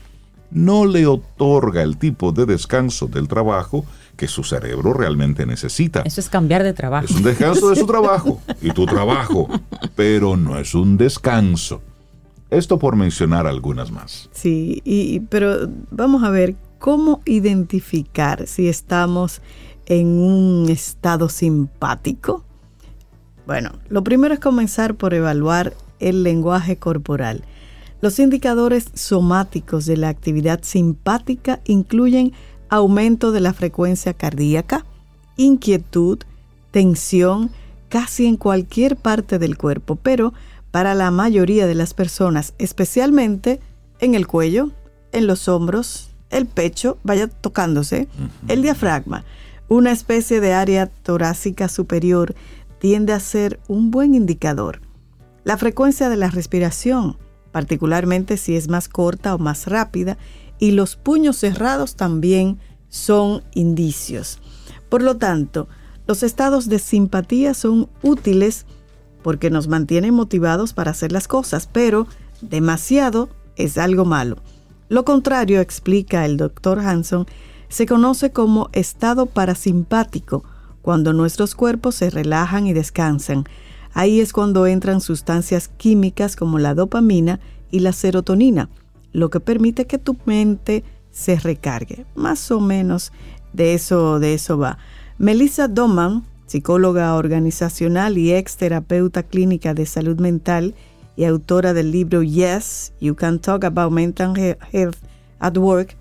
no le otorga el tipo de descanso del trabajo que su cerebro realmente necesita. Eso es cambiar de trabajo. Es un descanso de su trabajo y tu trabajo, pero no es un descanso. Esto por mencionar algunas más. Sí, y, pero vamos a ver cómo identificar si estamos en un estado simpático. Bueno, lo primero es comenzar por evaluar el lenguaje corporal. Los indicadores somáticos de la actividad simpática incluyen aumento de la frecuencia cardíaca, inquietud, tensión, casi en cualquier parte del cuerpo, pero para la mayoría de las personas, especialmente en el cuello, en los hombros, el pecho, vaya tocándose, el diafragma, una especie de área torácica superior tiende a ser un buen indicador. La frecuencia de la respiración, particularmente si es más corta o más rápida, y los puños cerrados también son indicios. Por lo tanto, los estados de simpatía son útiles porque nos mantienen motivados para hacer las cosas, pero demasiado es algo malo. Lo contrario, explica el doctor Hanson, se conoce como estado parasimpático, cuando nuestros cuerpos se relajan y descansan. Ahí es cuando entran sustancias químicas como la dopamina y la serotonina, lo que permite que tu mente se recargue. Más o menos de eso, de eso va. Melissa Doman, psicóloga organizacional y ex terapeuta clínica de salud mental y autora del libro Yes, You Can Talk About Mental Health at Work,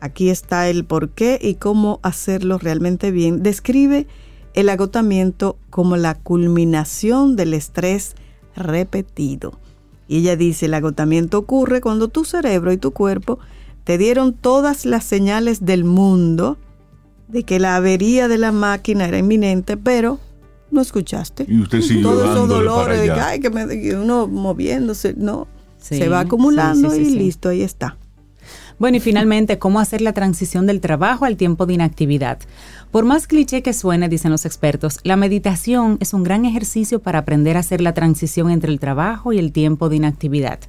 aquí está el por qué y cómo hacerlo realmente bien, describe el agotamiento como la culminación del estrés repetido. Y ella dice, el agotamiento ocurre cuando tu cerebro y tu cuerpo te dieron todas las señales del mundo de que la avería de la máquina era inminente, pero no escuchaste. Y usted siguió Todos esos dolores de que, ay, que, me, uno moviéndose, no. se va acumulando y listo, ahí está. Bueno, y finalmente, ¿cómo hacer la transición del trabajo al tiempo de inactividad? Por más cliché que suene, dicen los expertos, la meditación es un gran ejercicio para aprender a hacer la transición entre el trabajo y el tiempo de inactividad.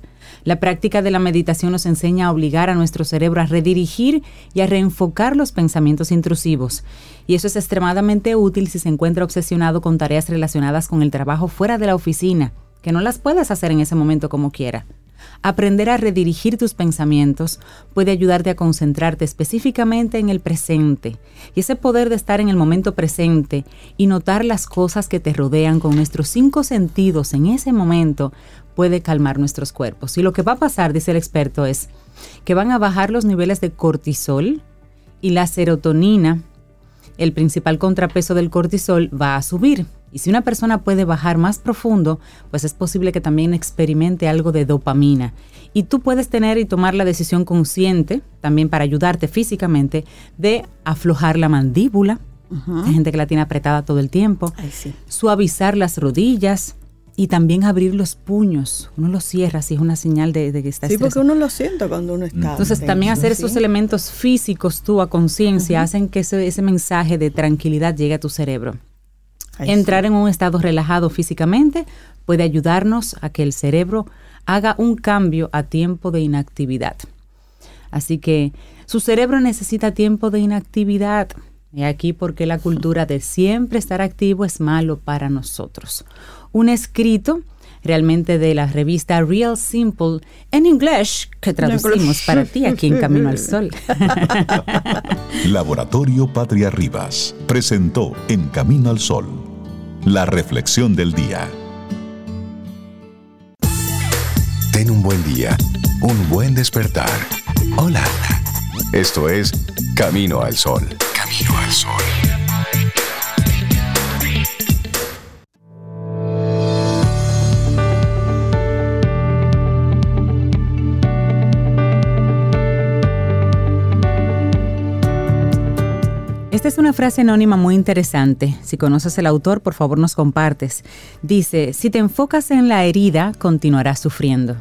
La práctica de la meditación nos enseña a obligar a nuestro cerebro a redirigir y a reenfocar los pensamientos intrusivos. Y eso es extremadamente útil si se encuentra obsesionado con tareas relacionadas con el trabajo fuera de la oficina, que no las puedes hacer en ese momento como quiera. Aprender a redirigir tus pensamientos puede ayudarte a concentrarte específicamente en el presente. Y ese poder de estar en el momento presente y notar las cosas que te rodean con nuestros cinco sentidos en ese momento puede calmar nuestros cuerpos. Y lo que va a pasar, dice el experto, es que van a bajar los niveles de cortisol y la serotonina, el principal contrapeso del cortisol, va a subir. Y si una persona puede bajar más profundo, pues es posible que también experimente algo de dopamina. Y tú puedes tener y tomar la decisión consciente, también para ayudarte físicamente, de aflojar la mandíbula. Hay gente que la tiene apretada todo el tiempo. Suavizar las rodillas, y también abrir los puños. Uno los cierra, si es una señal de, que está Sí, porque uno lo siente cuando uno está. Entonces, también hacer esos elementos físicos tú a conciencia hacen que ese, ese mensaje de tranquilidad llegue a tu cerebro. Entrar en un estado relajado físicamente puede ayudarnos a que el cerebro haga un cambio a tiempo de inactividad. Así que su cerebro necesita tiempo de inactividad. Y aquí porque la cultura de siempre estar activo es malo para nosotros. Un escrito realmente de la revista Real Simple en inglés que traducimos para ti aquí en Camino al Sol. Laboratorio Patria Rivas presentó En Camino al Sol la reflexión del día. Ten un buen día, un buen despertar. Hola. Esto es Camino al Sol. Camino al Sol. Es una frase anónima muy interesante. Si conoces el autor, por favor nos compartes. Dice, si te enfocas en la herida, continuarás sufriendo.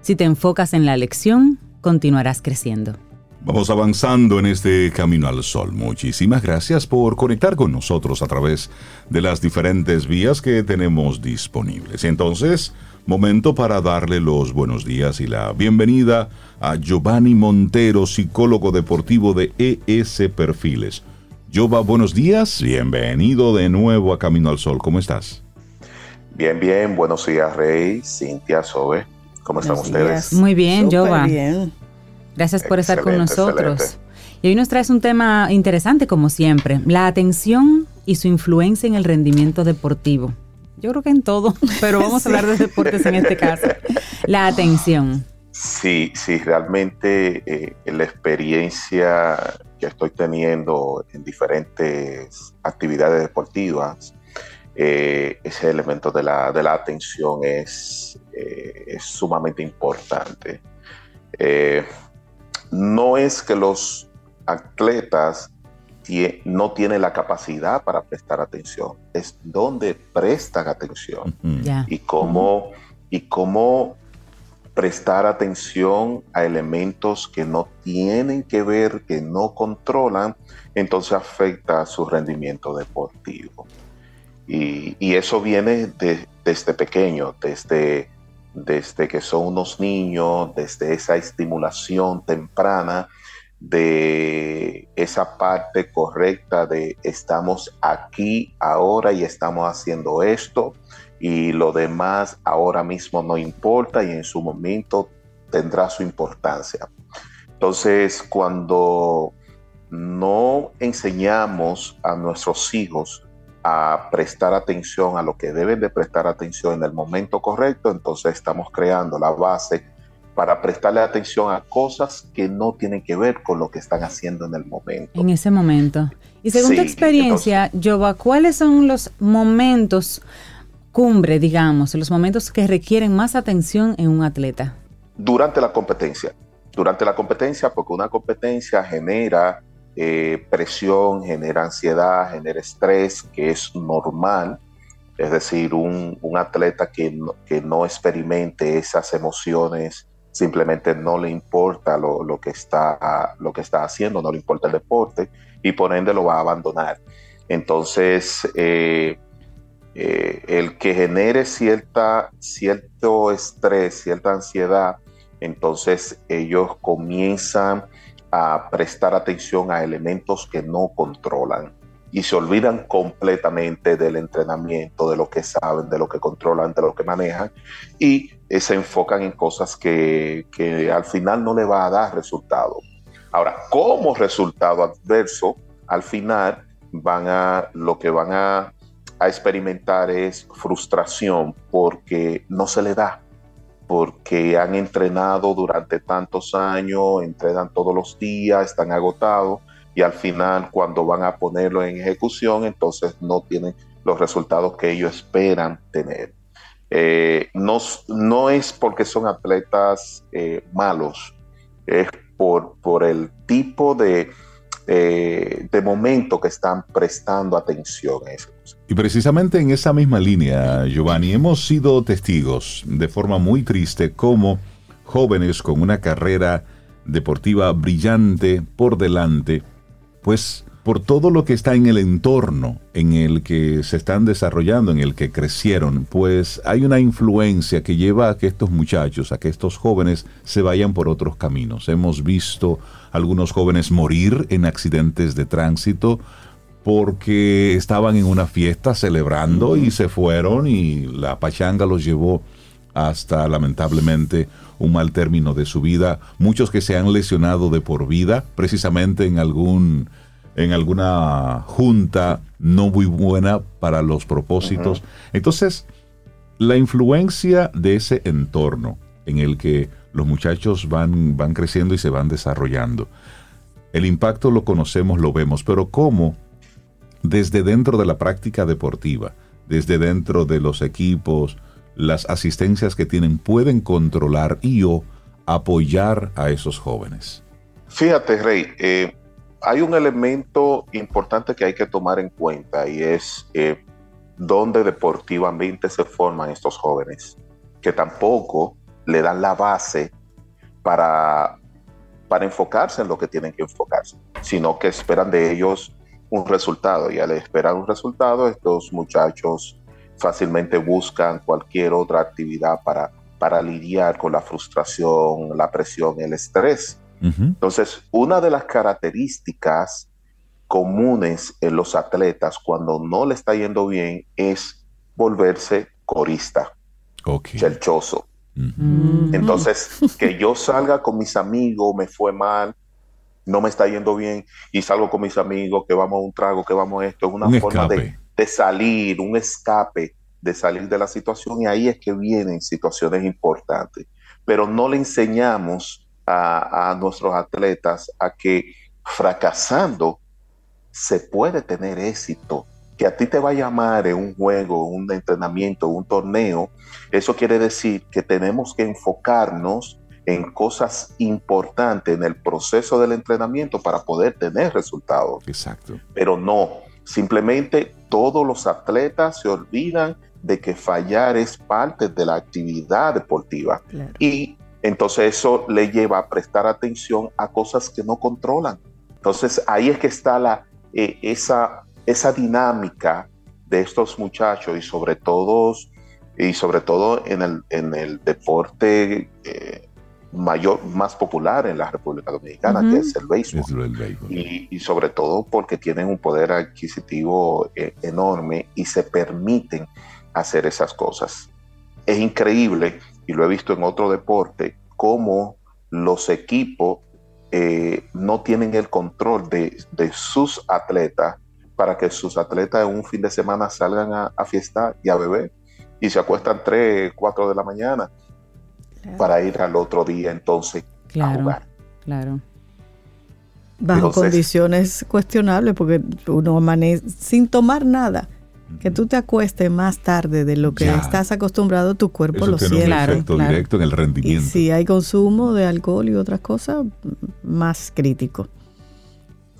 Si te enfocas en la lección, continuarás creciendo. Vamos avanzando en este camino al sol. Muchísimas gracias por conectar con nosotros a través de las diferentes vías que tenemos disponibles. Entonces, momento para darle los buenos días y la bienvenida a Giovanni Montero, psicólogo deportivo de ES Perfiles. Giova, buenos días, bienvenido de nuevo a Camino al Sol. ¿Cómo estás? Bien, bien, buenos días, Rey, Cintia, Sobe. ¿Cómo están ustedes? Muy bien, Jova. Gracias por estar con nosotros. Y hoy nos traes un tema interesante, como siempre, la atención y su influencia en el rendimiento deportivo. Yo creo que en todo, pero vamos a hablar de deportes en este caso. La atención. Sí, sí, realmente eh, la experiencia que estoy teniendo en diferentes actividades deportivas eh, ese elemento de la, atención es, eh, es sumamente importante. Eh, no es que los atletas no tienen la capacidad para prestar atención, es donde prestan atención y, cómo, y cómo prestar atención a elementos que no tienen que ver, que no controlan, entonces afecta su rendimiento deportivo. Y, eso viene desde pequeño, desde, desde que son unos niños, desde esa estimulación temprana, de esa parte correcta de estamos aquí ahora y estamos haciendo esto y lo demás ahora mismo no importa y en su momento tendrá su importancia. Entonces, cuando no enseñamos a nuestros hijos a prestar atención a lo que deben de prestar atención en el momento correcto, entonces estamos creando la base para prestarle atención a cosas que no tienen que ver con lo que están haciendo en el momento. En ese momento. Y según tu experiencia, Jova, ¿cuáles son los momentos cumbre, digamos, los momentos que requieren más atención en un atleta? Durante la competencia. Durante la competencia, porque una competencia genera eh, presión, genera ansiedad, genera estrés, que es normal. Es decir, un, atleta que no, que no, experimente esas emociones simplemente no le importa lo, que está, lo que está haciendo, no le importa el deporte y por ende lo va a abandonar. Entonces, eh, eh, el que genere cierta, cierto estrés, cierta ansiedad, entonces ellos comienzan a prestar atención a elementos que no controlan y se olvidan completamente del entrenamiento, de lo que saben, de lo que controlan, de lo que manejan y eh, se enfocan en cosas que, al final no le va a dar resultado. Ahora, como resultado adverso, al final van a, lo que van a, a experimentar es frustración porque no se le da porque han entrenado durante tantos años, entrenan todos los días, están agotados y al final cuando van a ponerlo en ejecución, entonces no tienen los resultados que ellos esperan tener. Eh, no, no, es porque son atletas eh, malos, es por, por el tipo de, eh, de momento que están prestando atención a eso. Y precisamente en esa misma línea, Giovanni, hemos sido testigos de forma muy triste cómo jóvenes con una carrera deportiva brillante por delante, pues por todo lo que está en el entorno en el que se están desarrollando, en el que crecieron, pues hay una influencia que lleva a que estos muchachos, a que estos jóvenes se vayan por otros caminos. Hemos visto algunos jóvenes morir en accidentes de tránsito porque estaban en una fiesta celebrando y se fueron y la pachanga los llevó hasta lamentablemente un mal término de su vida. Muchos que se han lesionado de por vida, precisamente en algún en alguna junta no muy buena para los propósitos. Entonces, la influencia de ese entorno en el que los muchachos van, van creciendo y se van desarrollando. El impacto lo conocemos, lo vemos, pero ¿cómo desde dentro de la práctica deportiva, desde dentro de los equipos, las asistencias que tienen pueden controlar y o apoyar a esos jóvenes? Fíjate, Rey, eh, hay un elemento importante que hay que tomar en cuenta y es eh, dónde deportivamente se forman estos jóvenes, que tampoco le dan la base para, para enfocarse en lo que tienen que enfocarse, sino que esperan de ellos un resultado y al esperar un resultado estos muchachos fácilmente buscan cualquier otra actividad para, para lidiar con la frustración, la presión, el estrés. Entonces, una de las características comunes en los atletas cuando no le está yendo bien es volverse corista, okay. chelchoso. Entonces, que yo salga con mis amigos, me fue mal, no me está yendo bien, y salgo con mis amigos, que vamos a un trago, que vamos a esto, es una forma de, de, salir, un escape, de salir de la situación, y ahí es que vienen situaciones importantes. Pero no le enseñamos a, nuestros atletas a que fracasando se puede tener éxito. Que a ti te va a llamar en un juego, un entrenamiento, un torneo, eso quiere decir que tenemos que enfocarnos en cosas importantes en el proceso del entrenamiento para poder tener resultados. Exacto. Pero no, simplemente todos los atletas se olvidan de que fallar es parte de la actividad deportiva. Y entonces eso le lleva a prestar atención a cosas que no controlan. Entonces ahí es que está la, eh, esa, esa dinámica de estos muchachos y sobre todo, y sobre todo en el, en el deporte eh, mayor, más popular en la República Dominicana, que es el béisbol. Y, sobre todo porque tienen un poder adquisitivo eh, enorme y se permiten hacer esas cosas. Es increíble y lo he visto en otro deporte, cómo los equipos eh, no tienen el control de, sus atletas para que sus atletas en un fin de semana salgan a, a fiestar y a beber y se acuestan 3, 4 de la mañana para ir al otro día entonces a jugar. Claro. Bajo condiciones cuestionables porque uno amanece sin tomar nada que tú te acuestes más tarde de lo que estás acostumbrado, tu cuerpo lo siente. Un efecto directo en el rendimiento. Y si hay consumo de alcohol y otras cosas, más crítico.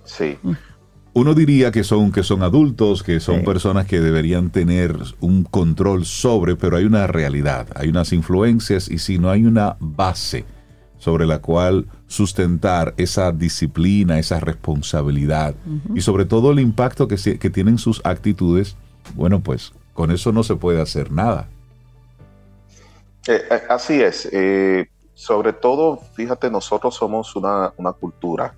Sí. Uno diría que son, que son adultos, que son personas que deberían tener un control sobre, pero hay una realidad, hay unas influencias y si no hay una base sobre la cual sustentar esa disciplina, esa responsabilidad y sobre todo el impacto que, que tienen sus actitudes, bueno, pues con eso no se puede hacer nada. Eh, eh, así es. Eh, sobre todo, fíjate, nosotros somos una, cultura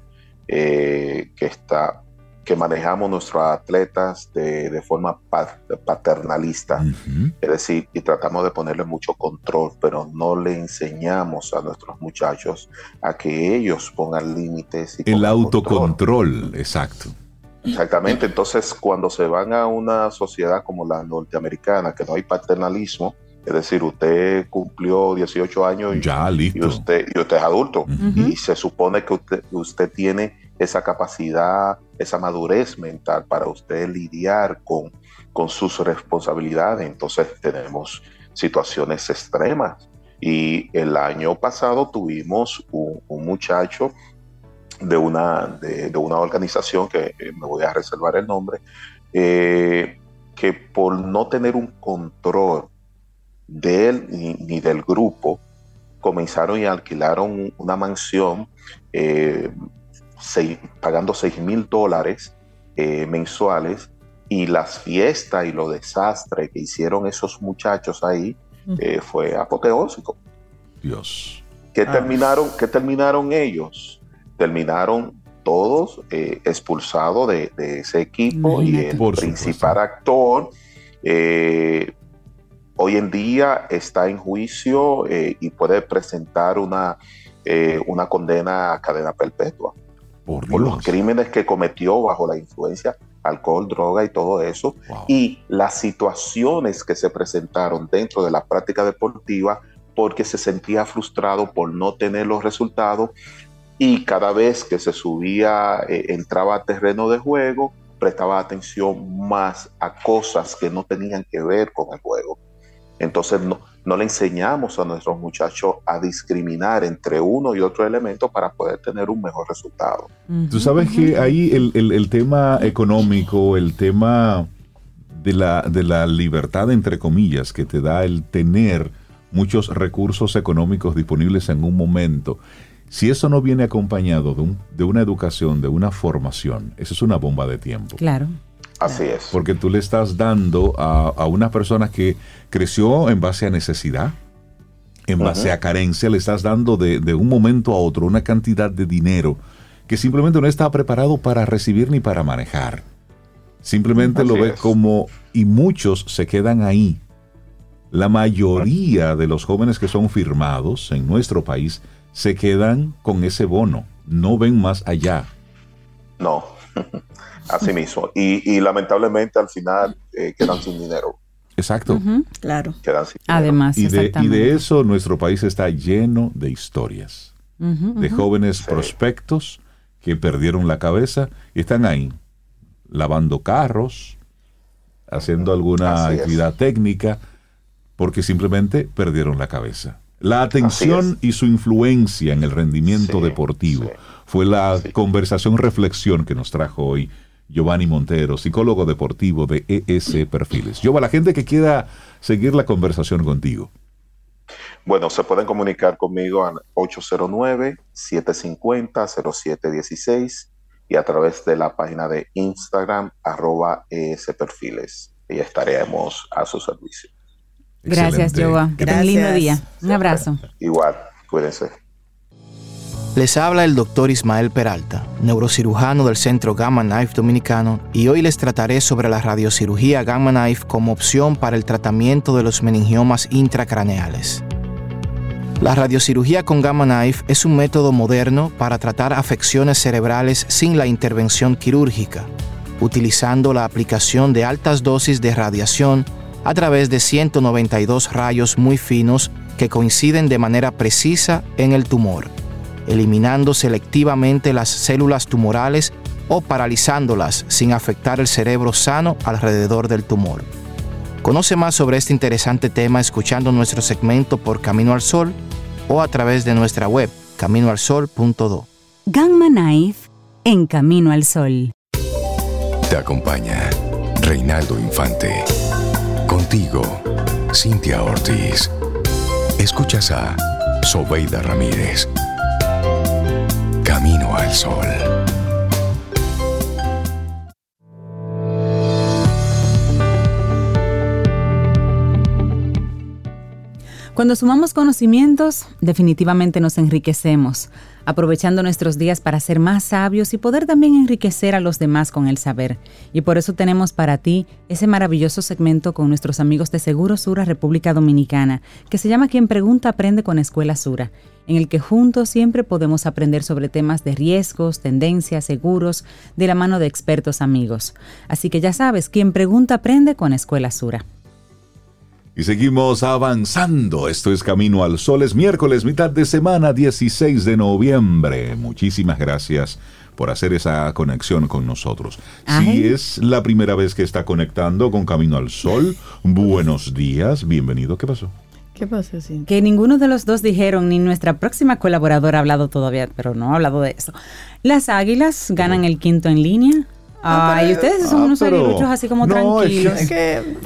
que está que manejamos nuestros atletas de, forma paternalista, es decir, y tratamos de ponerle mucho control, pero no le enseñamos a nuestros muchachos a que ellos pongan límites. El autocontrol, exacto. Exactamente, entonces cuando se van a una sociedad como la norteamericana, que no hay paternalismo, es decir, usted cumplió 18 años y, ya, listo. y usted, y usted es adulto y se supone que usted, usted tiene esa capacidad, esa madurez mental para usted lidiar con, con sus responsabilidades. Entonces tenemos situaciones extremas. Y el año pasado tuvimos un, muchacho de una, de, una organización que eh, me voy a reservar el nombre, eh, que por no tener un control de él ni, del grupo, comenzaron y alquilaron una mansión eh, pagando 6 mil dólares mensuales y las fiestas y los desastres que hicieron esos muchachos ahí fue apoteósico. Dios. ¿Qué, ah. terminaron, ¿Qué terminaron ellos? terminaron todos eh, expulsados de, ese equipo y el principal actor eh, hoy en día está en juicio eh, y puede presentar una, una condena a cadena perpetua por, los crímenes que cometió bajo la influencia alcohol, droga y todo eso, y las situaciones que se presentaron dentro de la práctica deportiva porque se sentía frustrado por no tener los resultados y cada vez que se subía, eh, entraba a terreno de juego, prestaba atención más a cosas que no tenían que ver con el juego. Entonces no, no le enseñamos a nuestros muchachos a discriminar entre uno y otro elemento para poder tener un mejor resultado. Tú sabes que ahí el, tema económico, el tema de la, de la libertad, entre comillas, que te da el tener muchos recursos económicos disponibles en un momento, si eso no viene acompañado de, de una educación, de una formación, eso es una bomba de tiempo. Claro. Así es. Porque tú le estás dando a, a una persona que creció en base a necesidad, en base a carencia, le estás dando de, un momento a otro una cantidad de dinero que simplemente no está preparado para recibir ni para manejar. Simplemente lo ve como, y muchos se quedan ahí. La mayoría de los jóvenes que son firmados en nuestro país se quedan con ese bono, no ven más allá. No. Así mismo. Y, lamentablemente al final eh, quedan sin dinero. Exacto. Claro. Quedan sin Además, y de, y de, eso nuestro país está lleno de historias. de jóvenes prospectos que perdieron la cabeza y están ahí, lavando carros, haciendo alguna actividad técnica, porque simplemente perdieron la cabeza. La atención y su influencia en el rendimiento deportivo fue la conversación reflexión que nos trajo hoy Giovanni Montero, psicólogo deportivo de ES Perfiles. Giovanni, la gente que quiera seguir la conversación contigo. Bueno, se pueden comunicar conmigo al 809-750-0716 y a través de la página de Instagram arroba ES Perfiles. Y estaremos a su servicio. Gracias, Giovanni. Que tenga un lindo día. Un abrazo. Igual, cuídense. Les habla el doctor Ismael Peralta, neurocirujano del Centro Gamma Knife Dominicano, y hoy les trataré sobre la radiocirugía Gamma Knife como opción para el tratamiento de los meningiomas intracraneales. La radiocirugía con Gamma Knife es un método moderno para tratar afecciones cerebrales sin la intervención quirúrgica, utilizando la aplicación de altas dosis de radiación a través de 192 rayos muy finos que coinciden de manera precisa en el tumor eliminando selectivamente las células tumorales o paralizándolas sin afectar el cerebro sano alrededor del tumor. Conoce más sobre este interesante tema escuchando nuestro segmento por Camino al Sol o a través de nuestra web caminoalsol.do. Gamma Knife en Camino al Sol. Te acompaña Reinaldo Infante. Contigo, Cintia Ortiz. Escuchas a Sobeida Ramírez. Camino al Sol. Cuando sumamos conocimientos, definitivamente nos enriquecemos, aprovechando nuestros días para ser más sabios y poder también enriquecer a los demás con el saber. Y por eso tenemos para ti ese maravilloso segmento con nuestros amigos de Seguro Sura República Dominicana, que se llama Quien Pregunta Aprende con Escuela Sura en el que juntos siempre podemos aprender sobre temas de riesgos, tendencias, seguros, de la mano de expertos amigos. Así que ya sabes, quien pregunta aprende con Escuela Sura. Y seguimos avanzando. Esto es Camino al Sol. Es miércoles, mitad de semana, 16 de noviembre. Muchísimas gracias por hacer esa conexión con nosotros. Si es la primera vez que está conectando con Camino al Sol, buenos días, bienvenido. ¿Qué pasó? ¿Qué pasa, sí? Que ninguno de los dos dijeron, ni nuestra próxima colaboradora ha hablado todavía, pero no ha hablado de eso. Las Águilas ganan el quinto en línea. Ay, ustedes son unos aguiluchos así como tranquilos.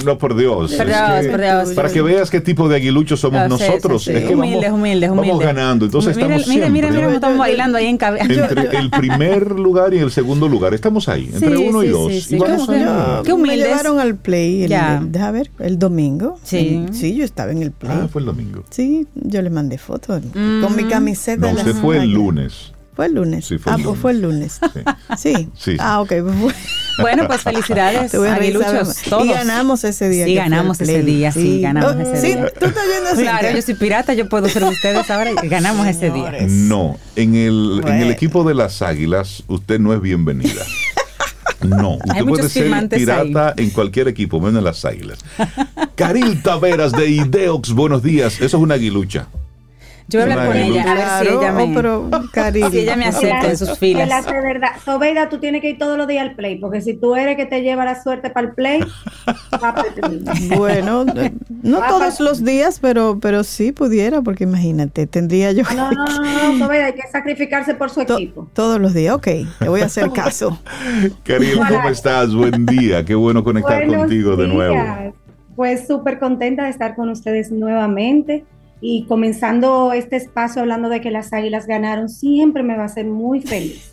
no, por Dios. Por Dios, por Dios. Para que veas qué tipo de aguiluchos somos ah, nosotros. Es que humildes, vamos, humildes, humildes. Vamos ganando. Entonces mira, estamos mira, siempre, mira, mira, estamos bailando ahí en cabeza. Entre el primer lugar y el segundo lugar. Estamos ahí, entre uno y dos. y vamos a... Qué humildes. Me llevaron al play, el, deja ver, el domingo. Sí. Sí, yo estaba en el play. Ah, fue el domingo. Sí, yo le mandé fotos con mi mm. camiseta. No, usted fue el lunes. Fue el lunes. Sí, fue ah, el pues fue el lunes. Sí. sí. Ah, ok. Pues bueno, pues felicidades, aguiluchos, todos. Y ganamos ese día. Sí, ganamos ese día, sí, ganamos oh, ese día. Sí, tú estás viendo así. Claro, yo soy pirata, yo puedo ser ustedes ahora y ganamos ese día. No, en el, en el equipo de las águilas, usted no es bienvenida. No, usted puede ser pirata en cualquier equipo, menos en las águilas. Caril Taveras de Ideox, buenos días. Eso es una aguilucha. Yo voy a hablar con ella, a ver si ella me, oh, pero, si ella me acepta en sus filas. de verdad. Sobeida, tú tienes que ir todos los días al play, porque si tú eres que te lleva la suerte para el play, va para el play. Bueno, no todos los días, pero, pero sí pudiera, porque imagínate, tendría yo. No, no, no, no, Sobeida, hay que sacrificarse por su equipo. Todos los días, ok, te voy a hacer caso. Karim, ¿cómo estás? Buen día, qué bueno conectar contigo de nuevo. Pues súper contenta de estar con ustedes nuevamente y comenzando este espacio hablando de que las águilas ganaron, siempre me va a hacer muy feliz.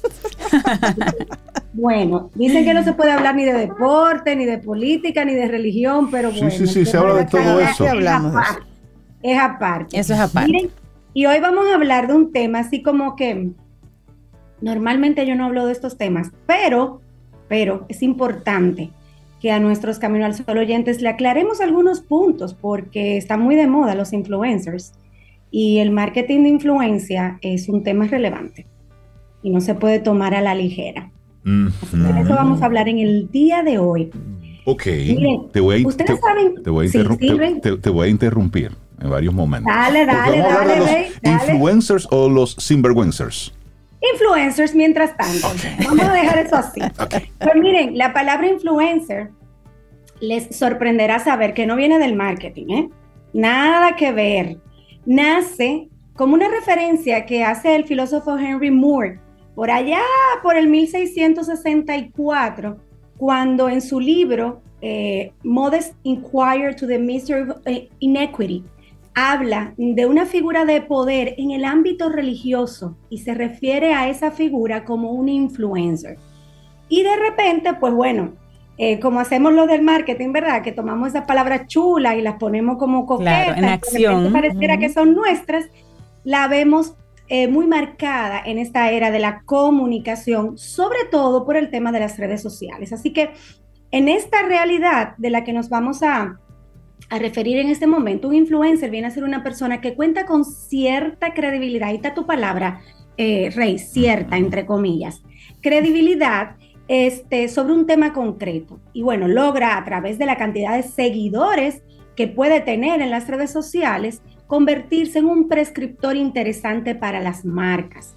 bueno, dicen que no se puede hablar ni de deporte, ni de política, ni de religión, pero bueno. Sí, sí, sí, se habla de todo eso. Hablamos es, aparte, es aparte. Eso es aparte. y hoy vamos a hablar de un tema así como que normalmente yo no hablo de estos temas, pero, pero es importante que a nuestros Camino al Sol oyentes le aclaremos algunos puntos porque está muy de moda los influencers y el marketing de influencia es un tema relevante y no se puede tomar a la ligera. de eso vamos a hablar en el día de hoy. Ok, te, voy a, ustedes saben, te, voy a te, voy a interrumpir en varios momentos. Dale, dale, dale, los ¿Influencers o los sinvergüenzers? Influencers mientras tanto. Vamos a dejar eso así. Pues miren, la palabra influencer les sorprenderá saber que no viene del marketing, ¿eh? Nada que ver. Nace como una referencia que hace el filósofo Henry Moore por allá, por el 1664, cuando en su libro eh, Modest Inquiry to the Mystery of eh, Inequity, habla de una figura de poder en el ámbito religioso y se refiere a esa figura como un influencer. Y de repente, pues bueno, eh, como hacemos lo del marketing, ¿verdad? Que tomamos esas palabras chulas y las ponemos como coquetas, en acción. pareciera que son nuestras, la vemos eh, muy marcada en esta era de la comunicación, sobre todo por el tema de las redes sociales. Así que en esta realidad de la que nos vamos a, a referir en este momento, un influencer viene a ser una persona que cuenta con cierta credibilidad. Ahí está tu palabra, eh, Rey, cierta, entre comillas. Credibilidad este, sobre un tema concreto. Y bueno, logra a través de la cantidad de seguidores que puede tener en las redes sociales, convertirse en un prescriptor interesante para las marcas.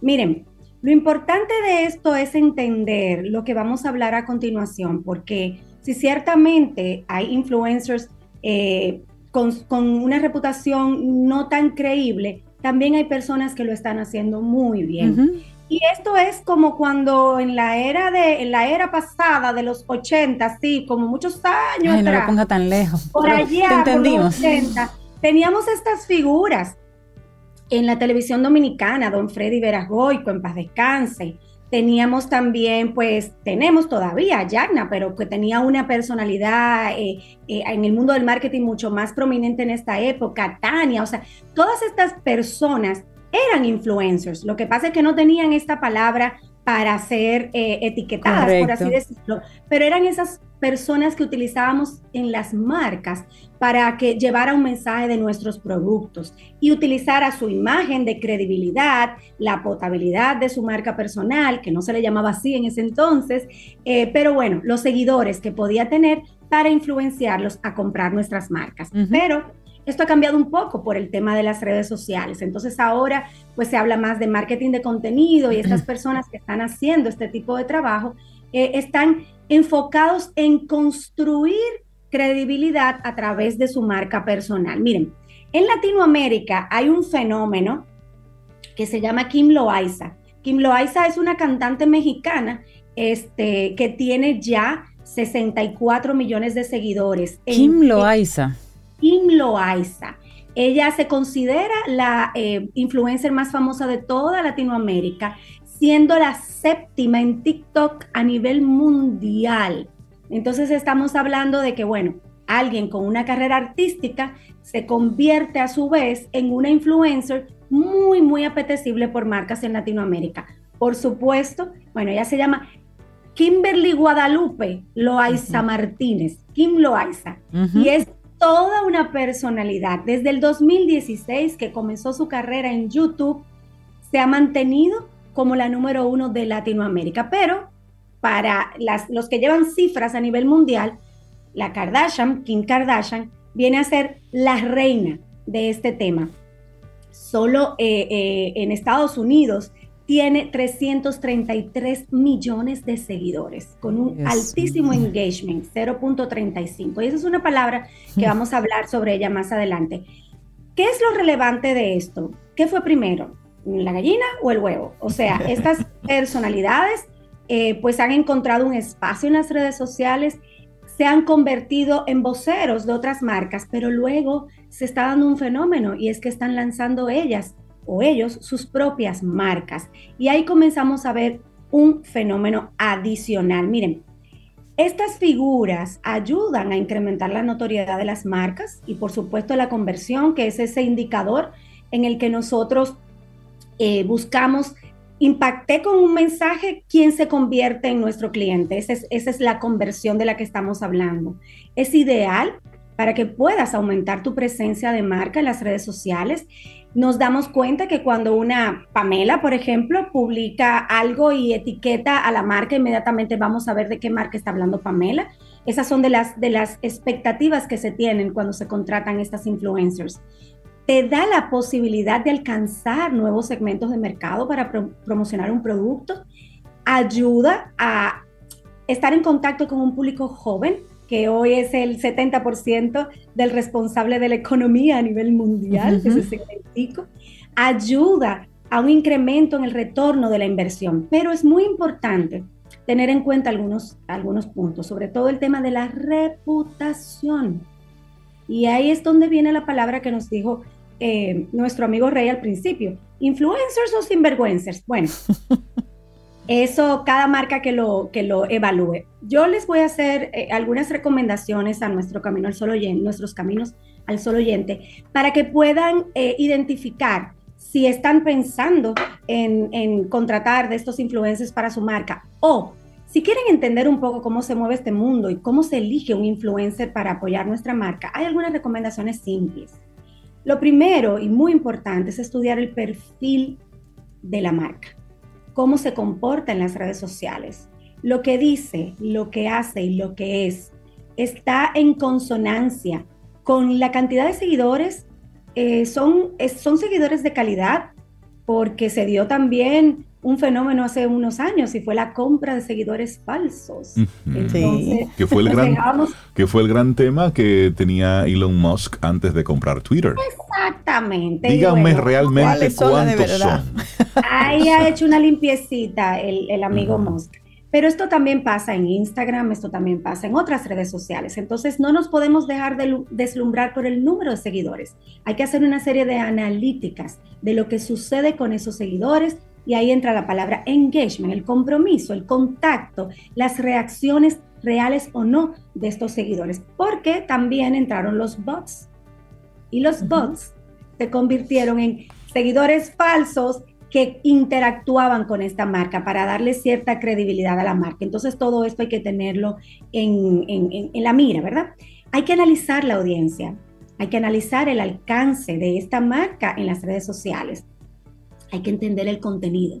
Miren, lo importante de esto es entender lo que vamos a hablar a continuación, porque si ciertamente hay influencers eh, con, una reputación no tan creíble, también hay personas que lo están haciendo muy bien. Y esto es como cuando en la era de en la era pasada de los 80, sí, como muchos años Ay, no lo ponga tan lejos. Por allá, por los 80, teníamos estas figuras en la televisión dominicana, don Freddy Veragoico, en paz descanse, Teníamos también, pues tenemos todavía Yagna, pero que tenía una personalidad eh, eh, en el mundo del marketing mucho más prominente en esta época, Tania, o sea, todas estas personas eran influencers. Lo que pasa es que no tenían esta palabra para ser eh, etiquetadas, por así decirlo, pero eran esas personas que utilizábamos en las marcas para que llevara un mensaje de nuestros productos y utilizara su imagen de credibilidad, la potabilidad de su marca personal, que no se le llamaba así en ese entonces, eh, pero bueno, los seguidores que podía tener para influenciarlos a comprar nuestras marcas. Pero esto ha cambiado un poco por el tema de las redes sociales. Entonces ahora pues se habla más de marketing de contenido y estas personas que están haciendo este tipo de trabajo eh, están enfocados en construir credibilidad a través de su marca personal. Miren, en Latinoamérica hay un fenómeno que se llama Kim Loaiza. Kim Loaiza es una cantante mexicana este, que tiene ya 64 millones de seguidores. Kim Loaiza. Kim Loaiza. Ella se considera la eh, influencer más famosa de toda Latinoamérica, siendo la séptima en TikTok a nivel mundial. Entonces estamos hablando de que, bueno, alguien con una carrera artística se convierte a su vez en una influencer muy, muy apetecible por marcas en Latinoamérica. Por supuesto, bueno, ella se llama Kimberly Guadalupe Loaiza Martínez, Kim Loaiza, y es toda una personalidad. Desde el 2016 que comenzó su carrera en YouTube, se ha mantenido como la número uno de Latinoamérica. Pero para los que llevan cifras a nivel mundial, la Kardashian, Kim Kardashian, viene a ser la reina de este tema. solo eh, eh, en Estados Unidos tiene 333 millones de seguidores, con un altísimo engagement, 0.35. Y esa es una palabra que vamos a hablar sobre ella más adelante. ¿Qué es lo relevante de esto? ¿Qué fue primero? ¿La gallina o el huevo? O sea, estas personalidades eh, pues han encontrado un espacio en las redes sociales, se han convertido en voceros de otras marcas, pero luego se está dando un fenómeno y es que están lanzando ellas o ellos sus propias marcas. Y ahí comenzamos a ver un fenómeno adicional. Miren, estas figuras ayudan a incrementar la notoriedad de las marcas y por supuesto la conversión, que es ese indicador en el que nosotros eh, buscamos, impacté con un mensaje, ¿quién se convierte en nuestro cliente? Esa es, esa es la conversión de la que estamos hablando. Es ideal para que puedas aumentar tu presencia de marca en las redes sociales nos damos cuenta que cuando una Pamela, por ejemplo, publica algo y etiqueta a la marca, inmediatamente vamos a ver de qué marca está hablando Pamela. Esas son de las, de las expectativas que se tienen cuando se contratan estas influencers. Te da la posibilidad de alcanzar nuevos segmentos de mercado para promocionar un producto. Ayuda a estar en contacto con un público joven que hoy es el 70% del responsable de la economía a nivel mundial, ese ayuda a un incremento en el retorno de la inversión. Pero es muy importante tener en cuenta algunos, algunos puntos, sobre todo el tema de la reputación. Y ahí es donde viene la palabra que nos dijo eh, nuestro amigo Rey al principio. ¿Influencers o sinvergüencers? Bueno, Eso cada marca que lo, que lo evalúe. Yo les voy a hacer eh, algunas recomendaciones a nuestro camino al solo oyente, nuestros caminos al solo oyente, para que puedan eh, identificar si están pensando en, en contratar de estos influencers para su marca o si quieren entender un poco cómo se mueve este mundo y cómo se elige un influencer para apoyar nuestra marca, hay algunas recomendaciones simples. Lo primero y muy importante es estudiar el perfil de la marca cómo se comporta en las redes sociales. Lo que dice, lo que hace y lo que es está en consonancia con la cantidad de seguidores. Eh, son, son seguidores de calidad porque se dio también un fenómeno hace unos años y fue la compra de seguidores falsos. que, fue el gran, que fue el gran tema que tenía Elon Musk antes de comprar Twitter. Exactamente. Díganme realmente cuántos son. Ahí ha hecho una limpiecita el, amigo Musk. Pero esto también pasa en Instagram, esto también pasa en otras redes sociales. Entonces no nos podemos dejar de deslumbrar por el número de seguidores. Hay que hacer una serie de analíticas de lo que sucede con esos seguidores, y ahí entra la palabra engagement, el compromiso, el contacto, las reacciones reales o no de estos seguidores, porque también entraron los bots. Y los bots se convirtieron en seguidores falsos que interactuaban con esta marca para darle cierta credibilidad a la marca. Entonces todo esto hay que tenerlo en, en la mira, ¿verdad? Hay que analizar la audiencia, hay que analizar el alcance de esta marca en las redes sociales hay que entender el contenido.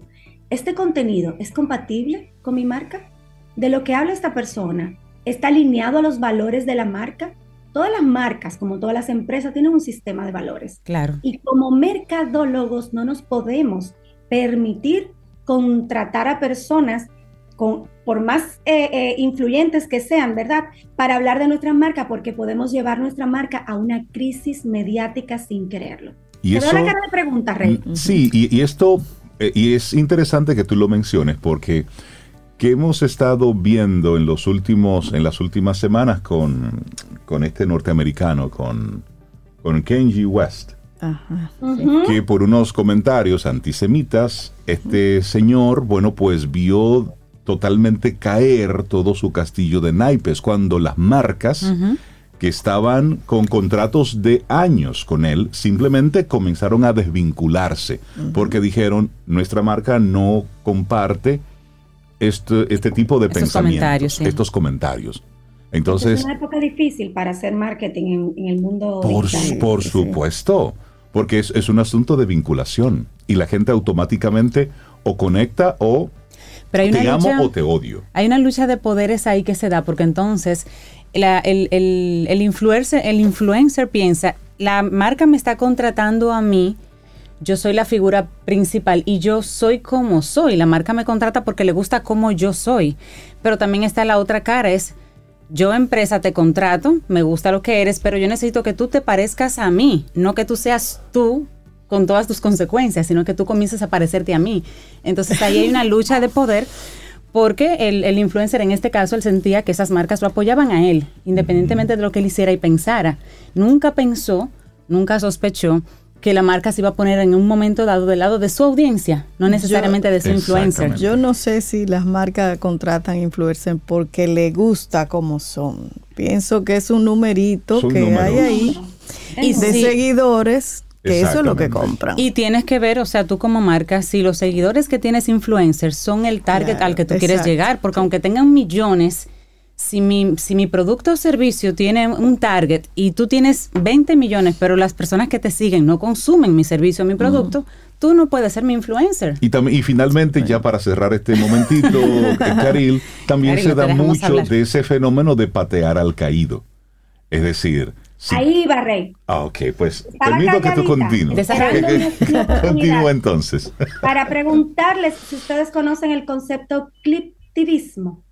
¿Este contenido es compatible con mi marca? ¿De lo que habla esta persona está alineado a los valores de la marca? Todas las marcas, como todas las empresas, tienen un sistema de valores. Claro. Y como mercadólogos no nos podemos permitir contratar a personas con, por más eh, eh, influyentes que sean, ¿verdad? Para hablar de nuestra marca, porque podemos llevar nuestra marca a una crisis mediática sin quererlo. Y eso, la cara de pregunta, Rey. Mm, sí, y, esto, eh, y es interesante que tú lo menciones porque que hemos estado viendo en los últimos, en las últimas semanas con, con este norteamericano, con, con Kenji West. Que por unos comentarios antisemitas, este señor, bueno, pues vio totalmente caer todo su castillo de naipes cuando las marcas que estaban con contratos de años con él, simplemente comenzaron a desvincularse porque dijeron, nuestra marca no comparte este, este tipo de pensamientos, estos comentarios. Entonces, es una época difícil para hacer marketing en, el mundo. Por, por supuesto, porque es, es, un asunto de vinculación y la gente automáticamente o conecta o te amo o te odio. Hay una lucha de poderes ahí que se da porque entonces el, influencer, el influencer piensa, la marca me está contratando a mí yo soy la figura principal y yo soy como soy. La marca me contrata porque le gusta como yo soy. Pero también está la otra cara, es yo empresa te contrato, me gusta lo que eres, pero yo necesito que tú te parezcas a mí, no que tú seas tú con todas tus consecuencias, sino que tú comiences a parecerte a mí. Entonces ahí hay una lucha de poder porque el, el, influencer en este caso él sentía que esas marcas lo apoyaban a él, independientemente de lo que él hiciera y pensara. Nunca pensó, nunca sospechó que la marca se iba a poner en un momento dado del lado de su audiencia, no necesariamente de su influencer. Yo no sé si las marcas contratan influencers porque le gusta como son. Pienso que es un numerito que hay ahí y de seguidores que eso es lo que compran. Y tienes que ver, o sea, tú como marca, si los seguidores que tienes influencers son el target al que tú quieres llegar, porque aunque tengan millones, si mi, si mi producto o servicio tiene un target y tú tienes 20 millones, pero las personas que te siguen no consumen mi servicio o mi producto, tú no puedes ser mi influencer. Y, y finalmente, ya para cerrar este momentito, Caril, también se da mucho de ese fenómeno de patear al caído. Es decir, Ahí va, Rey. Ah, ok, pues permito que tú continúes. Continúa entonces. Para preguntarles si ustedes conocen el concepto cliptivismo.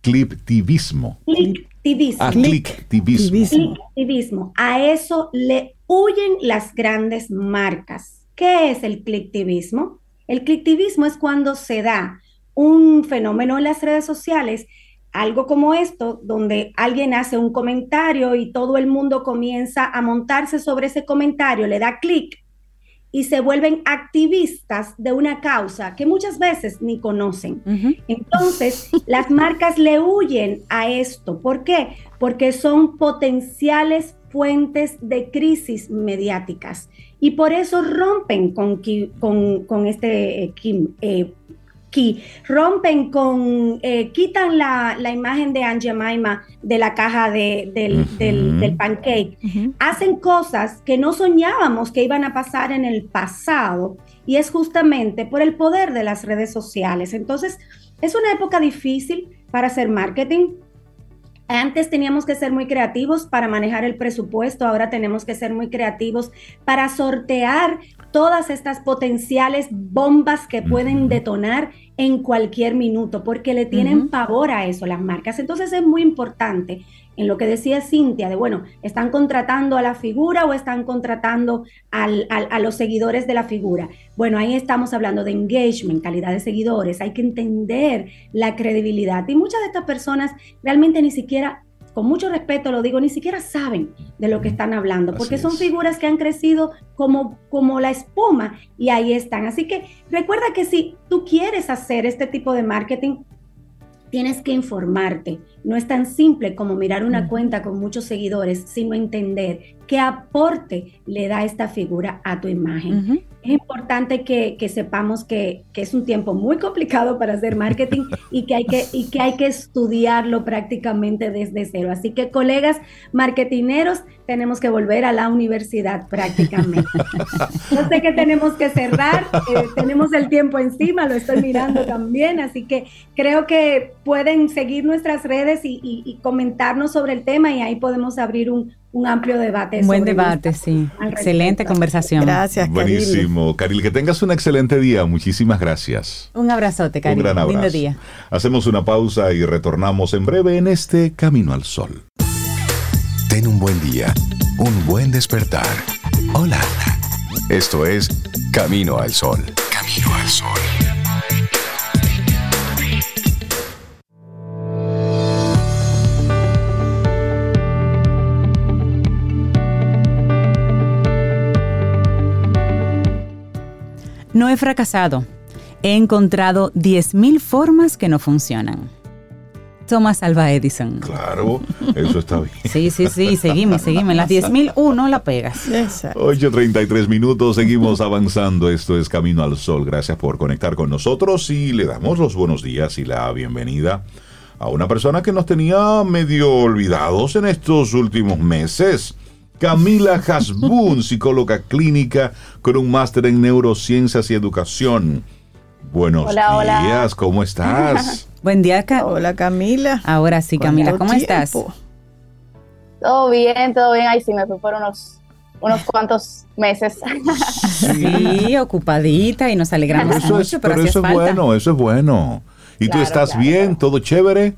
Cliptivismo. Cliptivismo. Ah, cliptivismo. Cliptivismo. A eso le huyen las grandes marcas. ¿Qué es el cliptivismo? El cliptivismo es cuando se da un fenómeno en las redes sociales, algo como esto, donde alguien hace un comentario y todo el mundo comienza a montarse sobre ese comentario, le da clic y se vuelven activistas de una causa que muchas veces ni conocen. Entonces, las marcas le huyen a esto. ¿Por qué? Porque son potenciales fuentes de crisis mediáticas y por eso rompen con, con, con este eh, eh, rompen con, eh, quitan la, imagen de Aunt Jemima de la caja de, del, pancake, hacen cosas que no soñábamos que iban a pasar en el pasado y es justamente por el poder de las redes sociales. Entonces, es una época difícil para hacer marketing, antes teníamos que ser muy creativos para manejar el presupuesto, ahora tenemos que ser muy creativos para sortear todas estas potenciales bombas que pueden detonar en cualquier minuto, porque le tienen pavor a eso las marcas. Entonces es muy importante en lo que decía Cintia, de bueno, ¿están contratando a la figura o están contratando a los seguidores de la figura? Bueno, ahí estamos hablando de engagement, calidad de seguidores, hay que entender la credibilidad. Y muchas de estas personas realmente ni siquiera con mucho respeto lo digo, ni siquiera saben de lo que están hablando, porque son figuras que han crecido como, como la espuma y ahí están. Así que recuerda que si tú quieres hacer este tipo de marketing, tienes que informarte. No es tan simple como mirar una cuenta con muchos seguidores, sino entender qué aporte le da esta figura a tu imagen es importante que, sepamos que, es un tiempo muy complicado para hacer marketing y que, hay que, y que hay que estudiarlo prácticamente desde cero. Así que, colegas marketineros, tenemos que volver a la universidad prácticamente. Yo sé que tenemos que cerrar, eh, tenemos el tiempo encima, lo estoy mirando también, así que creo que pueden seguir nuestras redes y comentarnos sobre el tema y ahí podemos abrir un, un amplio debate. Un buen debate, sí. Excelente conversación. Gracias, Caril. Buenísimo. Caril, que tengas un excelente día. Muchísimas gracias. Un abrazote, Caril. Un gran abrazo. Lindo día. Hacemos una pausa y retornamos en breve en este Camino al Sol. Ten un buen día, un buen despertar. Hola. Esto es Camino al Sol. Camino al Sol. No he fracasado. He encontrado 10.000 formas que no funcionan. Thomas Alva Edison. Claro, eso está bien. Sí, sí, sí, seguimos, seguimos. En las 10.001 la pegas. 8.33 minutos, seguimos avanzando. Esto es Camino al Sol. Gracias por conectar con nosotros y le damos los buenos días y la bienvenida a una persona que nos tenía medio olvidados en estos últimos meses. Camila Hasbun, psicóloga clínica con un máster en neurociencias y educación. Buenos días, ¿cómo estás? Buen día, Hola Camila. Ahora sí, Camila, ¿cómo estás? Todo bien, todo bien. Ahí sí me fui por unos unos cuantos meses. Sí, ocupadita y nos alegramos eso mucho, es, pero, eso es bueno, eso es bueno. ¿Y tú estás bien? ¿Todo chévere?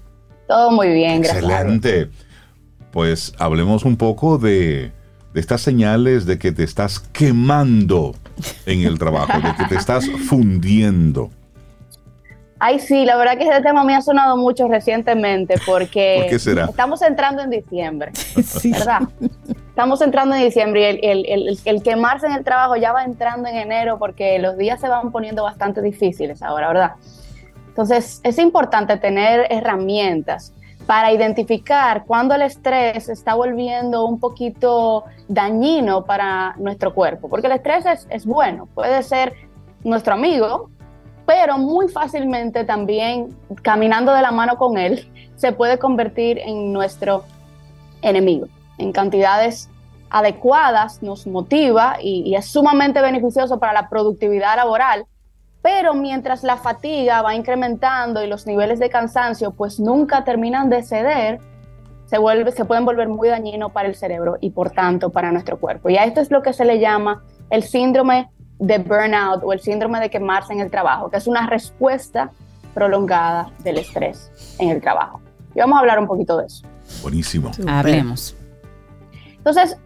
Todo muy bien, gracias. Excelente. Pues hablemos un poco de, de estas señales de que te estás quemando en el trabajo, de que te estás fundiendo. Ay, sí, la verdad que este tema me ha sonado mucho recientemente porque ¿Por qué será? estamos entrando en diciembre, ¿verdad? Estamos entrando en diciembre y el, el, el, el, quemarse en el trabajo ya va entrando en enero porque los días se van poniendo bastante difíciles ahora, ¿verdad? Entonces, es importante tener herramientas para identificar cuando el estrés está volviendo un poquito dañino para nuestro cuerpo, porque el estrés es, bueno, puede ser nuestro amigo, pero muy fácilmente también caminando de la mano con él se puede convertir en nuestro enemigo. En cantidades adecuadas nos motiva y, es sumamente beneficioso para la productividad laboral, pero mientras la fatiga va incrementando y los niveles de cansancio pues nunca terminan de ceder, se, vuelve, se pueden volver muy dañinos para el cerebro y por tanto para nuestro cuerpo. Y a esto es lo que se le llama el síndrome de burnout o el síndrome de quemarse en el trabajo, que es una respuesta prolongada del estrés en el trabajo. Y vamos a hablar un poquito de eso. Buenísimo. Hablemos. Entonces,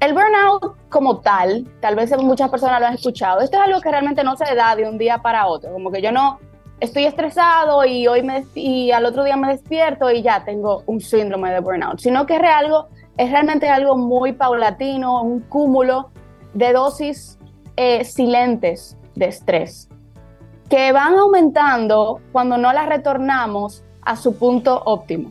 el burnout como tal, tal vez muchas personas lo han escuchado, esto es algo que realmente no se da de un día para otro, como que yo no estoy estresado y hoy me y al otro día me despierto y ya tengo un síndrome de burnout, sino que es, algo, es realmente algo muy paulatino, un cúmulo de dosis eh, silentes de estrés que van aumentando cuando no las retornamos a su punto óptimo.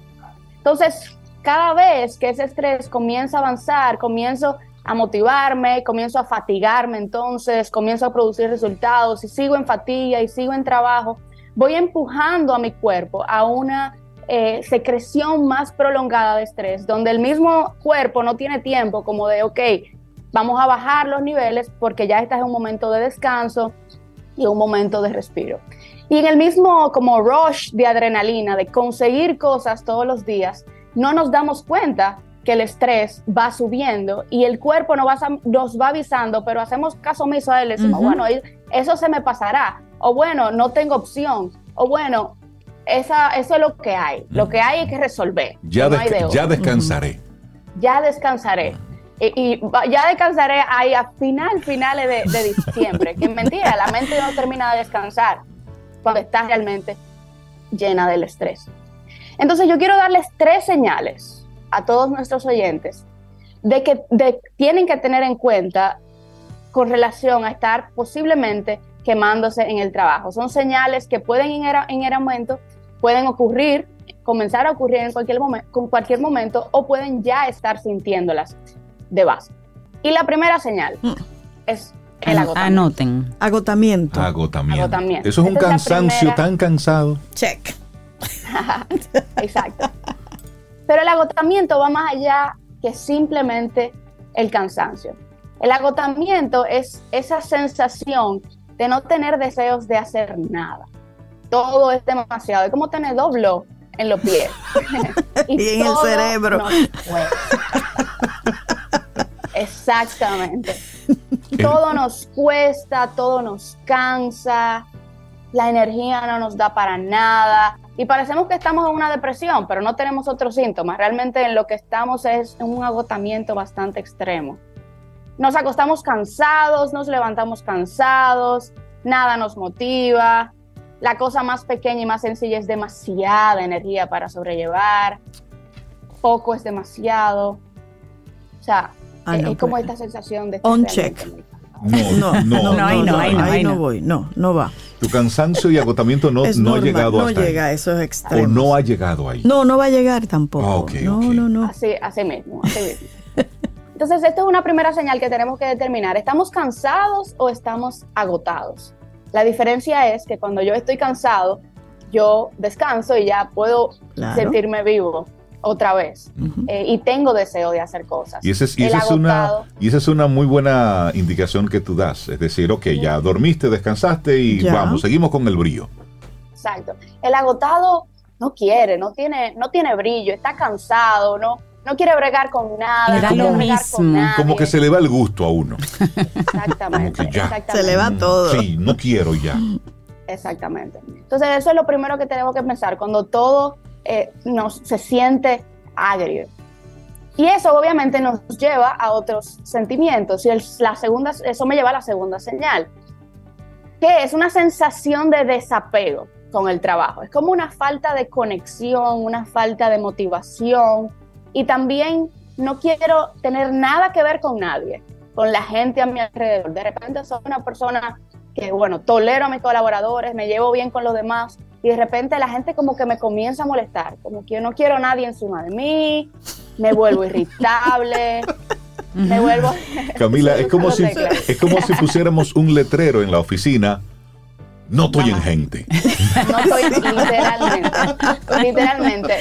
Entonces, cada vez que ese estrés comienza a avanzar, comienzo a motivarme, comienzo a fatigarme, entonces comienzo a producir resultados y sigo en fatiga y sigo en trabajo, voy empujando a mi cuerpo a una eh, secreción más prolongada de estrés, donde el mismo cuerpo no tiene tiempo como de, ok, vamos a bajar los niveles porque ya estás en un momento de descanso y un momento de respiro. Y en el mismo como rush de adrenalina, de conseguir cosas todos los días, no nos damos cuenta que el estrés va subiendo y el cuerpo nos va, nos va avisando, pero hacemos caso omiso a él, decimos, uh -huh. bueno, eso se me pasará, o bueno, no tengo opción, o bueno, esa, eso es lo que hay, lo que hay es que resolver. Ya, no descansaré. Uh -huh. Ya descansaré. Y, y, ya descansaré ahí a final, finales de, de diciembre, que es mentira, la mente no termina de descansar cuando está realmente llena del estrés. Entonces yo quiero darles tres señales a todos nuestros oyentes de que de, tienen que tener en cuenta con relación a estar posiblemente quemándose en el trabajo. Son señales que pueden en, en el aumento, pueden ocurrir, comenzar a ocurrir en cualquier, momen, con cualquier momento o pueden ya estar sintiéndolas de base. Y la primera señal mm. es el agotamiento. Anoten. Agotamiento. Agotamiento. agotamiento. Eso es un Esa cansancio es tan cansado. Check. Exacto. Pero el agotamiento va más allá que simplemente el cansancio. El agotamiento es esa sensación de no tener deseos de hacer nada. Todo es demasiado. Es como tener doblo en los pies. y, y en el cerebro. Exactamente. todo nos cuesta, todo nos cansa, la energía no nos da para nada y parecemos que estamos en una depresión, pero no tenemos otros síntomas. Realmente en lo que estamos es en un agotamiento bastante extremo. Nos acostamos cansados, nos levantamos cansados, nada nos motiva, la cosa más pequeña y más sencilla es demasiada energía para sobrellevar, poco es demasiado. O sea, Ah, es, no, es como pues. esta sensación de... On check. No, No, no, no, ahí no, ahí no, ahí no no. voy, no, no va. Tu cansancio y agotamiento no, es no ha llegado no hasta llega a ahí. esos O no ha llegado ahí. No, no va a llegar tampoco. Ah, no, no, no. Así, así mismo, así mismo. Entonces, esto es una primera señal que tenemos que determinar. ¿Estamos cansados o estamos agotados? La diferencia es que cuando yo estoy cansado, yo descanso y ya puedo Claro. sentirme vivo otra vez. Ujú. Eh, y tengo deseo de hacer cosas. Y esa es, y esa es una, y esa es una muy buena indicación que tú das. Es decir, ok, ya dormiste, descansaste y Ya. vamos, seguimos con el brillo. Exacto. El agotado no quiere, no tiene, no tiene brillo, está cansado, no, no quiere bregar con nada. da lo mismo. Como que se le va el gusto a uno. Exactamente, Se le va todo. Sí, no quiero ya. Exactamente. Entonces eso es lo primero que tenemos que pensar cuando todo eh, nos, se siente agrio. Y eso obviamente nos lleva a otros sentimientos. Y la segunda, eso me lleva a la segunda señal, que es una sensación de desapego con el trabajo. Es como una falta de conexión, una falta de motivación y también no quiero tener nada que ver con nadie, con la gente a mi alrededor. De repente soy una persona que, bueno, tolero a mis colaboradores, me llevo bien con los demás y de repente la gente como que me comienza a molestar, como que yo no quiero a nadie encima de mí, me vuelvo irritable. Me vuelvo. Camila, es como, si, es como si pusiéramos un letrero en la oficina no estoy en gente. No estoy literalmente. literalmente.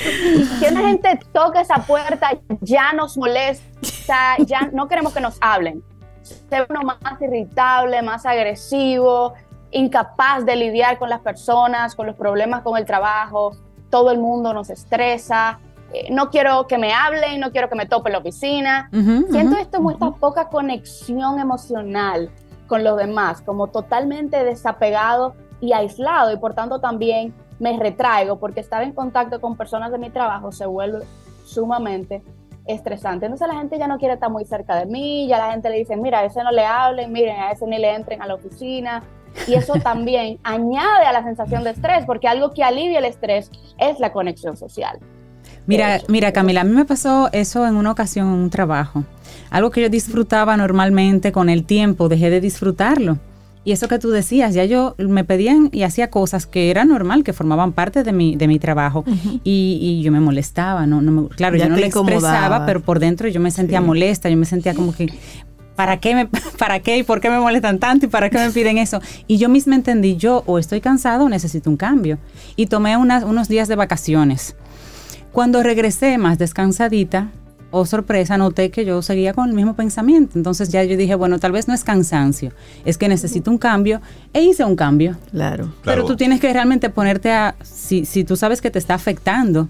Si una gente toca esa puerta, ya nos molesta, ya no queremos que nos hablen. Se uno más irritable, más agresivo, incapaz de lidiar con las personas, con los problemas con el trabajo. Todo el mundo nos estresa. Eh, no quiero que me hablen, no quiero que me tope la oficina. Siento esto mucha poca conexión emocional con los demás, como totalmente desapegado y aislado y por tanto también me retraigo porque estar en contacto con personas de mi trabajo se vuelve sumamente estresante. Entonces la gente ya no quiere estar muy cerca de mí, ya la gente le dice, mira, a ese no le hablen, miren, a ese ni le entren a la oficina. Y eso también añade a la sensación de estrés, porque algo que alivia el estrés es la conexión social. Mira, mira Camila, a mí me pasó eso en una ocasión en un trabajo. Algo que yo disfrutaba normalmente con el tiempo, dejé de disfrutarlo. Y eso que tú decías, ya yo me pedían y hacía cosas que era normal, que formaban parte de mi, de mi trabajo. y, yo me molestaba, no, no claro, yo no le expresaba, pero por dentro yo me sentía molesta, yo me sentía como que, ¿para qué, me, ¿para qué y por qué me molestan tanto y para qué me piden eso? Y yo misma entendí, yo o estoy cansado o necesito un cambio. Y tomé unas, unos días de vacaciones. Cuando regresé más descansadita, oh sorpresa, noté que yo seguía con el mismo pensamiento. Entonces ya yo dije, bueno, tal vez no es cansancio, es que necesito un cambio e hice un cambio. Claro. Pero tú tienes que realmente ponerte a, si, si tú sabes que te está afectando,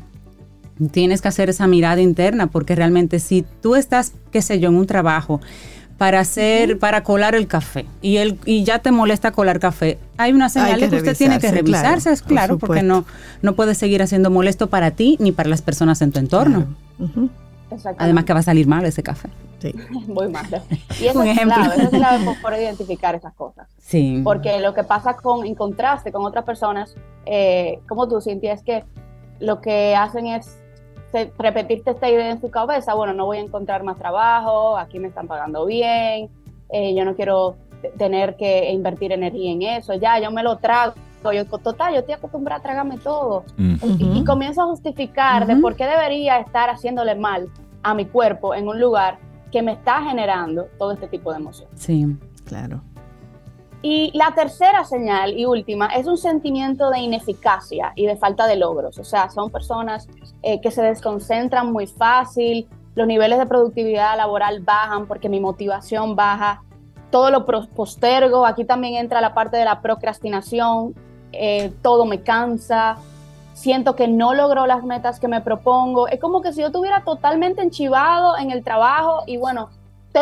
tienes que hacer esa mirada interna, porque realmente si tú estás, qué sé yo, en un trabajo, para hacer, para colar el café y el y ya te molesta colar café. Hay una señal de que usted tiene que revisarse, es claro, porque no no puedes seguir haciendo molesto para ti ni para las personas en tu entorno. Además que va a salir mal ese café. Sí. Muy malo. Y eso es ejemplo. clave, eso es clave por, identificar esas cosas. Sí. Porque lo que pasa con, en contraste con otras personas, eh, como tú, Cintia, es que lo que hacen es repetirte esta idea en su cabeza, bueno, no voy a encontrar más trabajo, aquí me están pagando bien, eh, yo no quiero tener que invertir energía en eso, ya, yo me lo trago, yo, total, yo estoy acostumbrada a tragarme todo. y, comienzo a justificar de por qué debería estar haciéndole mal a mi cuerpo en un lugar que me está generando todo este tipo de emociones. Sí, claro. Y la tercera señal y última es un sentimiento de ineficacia y de falta de logros. O sea, son personas eh, que se desconcentran muy fácil, los niveles de productividad laboral bajan porque mi motivación baja, todo lo postergo, aquí también entra la parte de la procrastinación, eh, todo me cansa, siento que no logro las metas que me propongo, es como que si yo estuviera totalmente enchivado en el trabajo y bueno,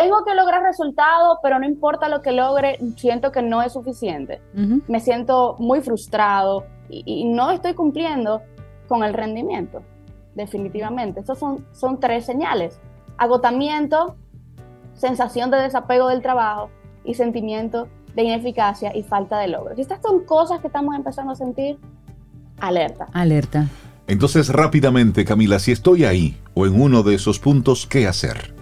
tengo que lograr resultados, pero no importa lo que logre, siento que no es suficiente. Me siento muy frustrado y, no estoy cumpliendo con el rendimiento, definitivamente. Estos son, son tres señales. Agotamiento, sensación de desapego del trabajo y sentimiento de ineficacia y falta de logro. Si estas son cosas que estamos empezando a sentir, alerta. Alerta. Entonces, rápidamente, Camila, si estoy ahí o en uno de esos puntos, ¿qué hacer?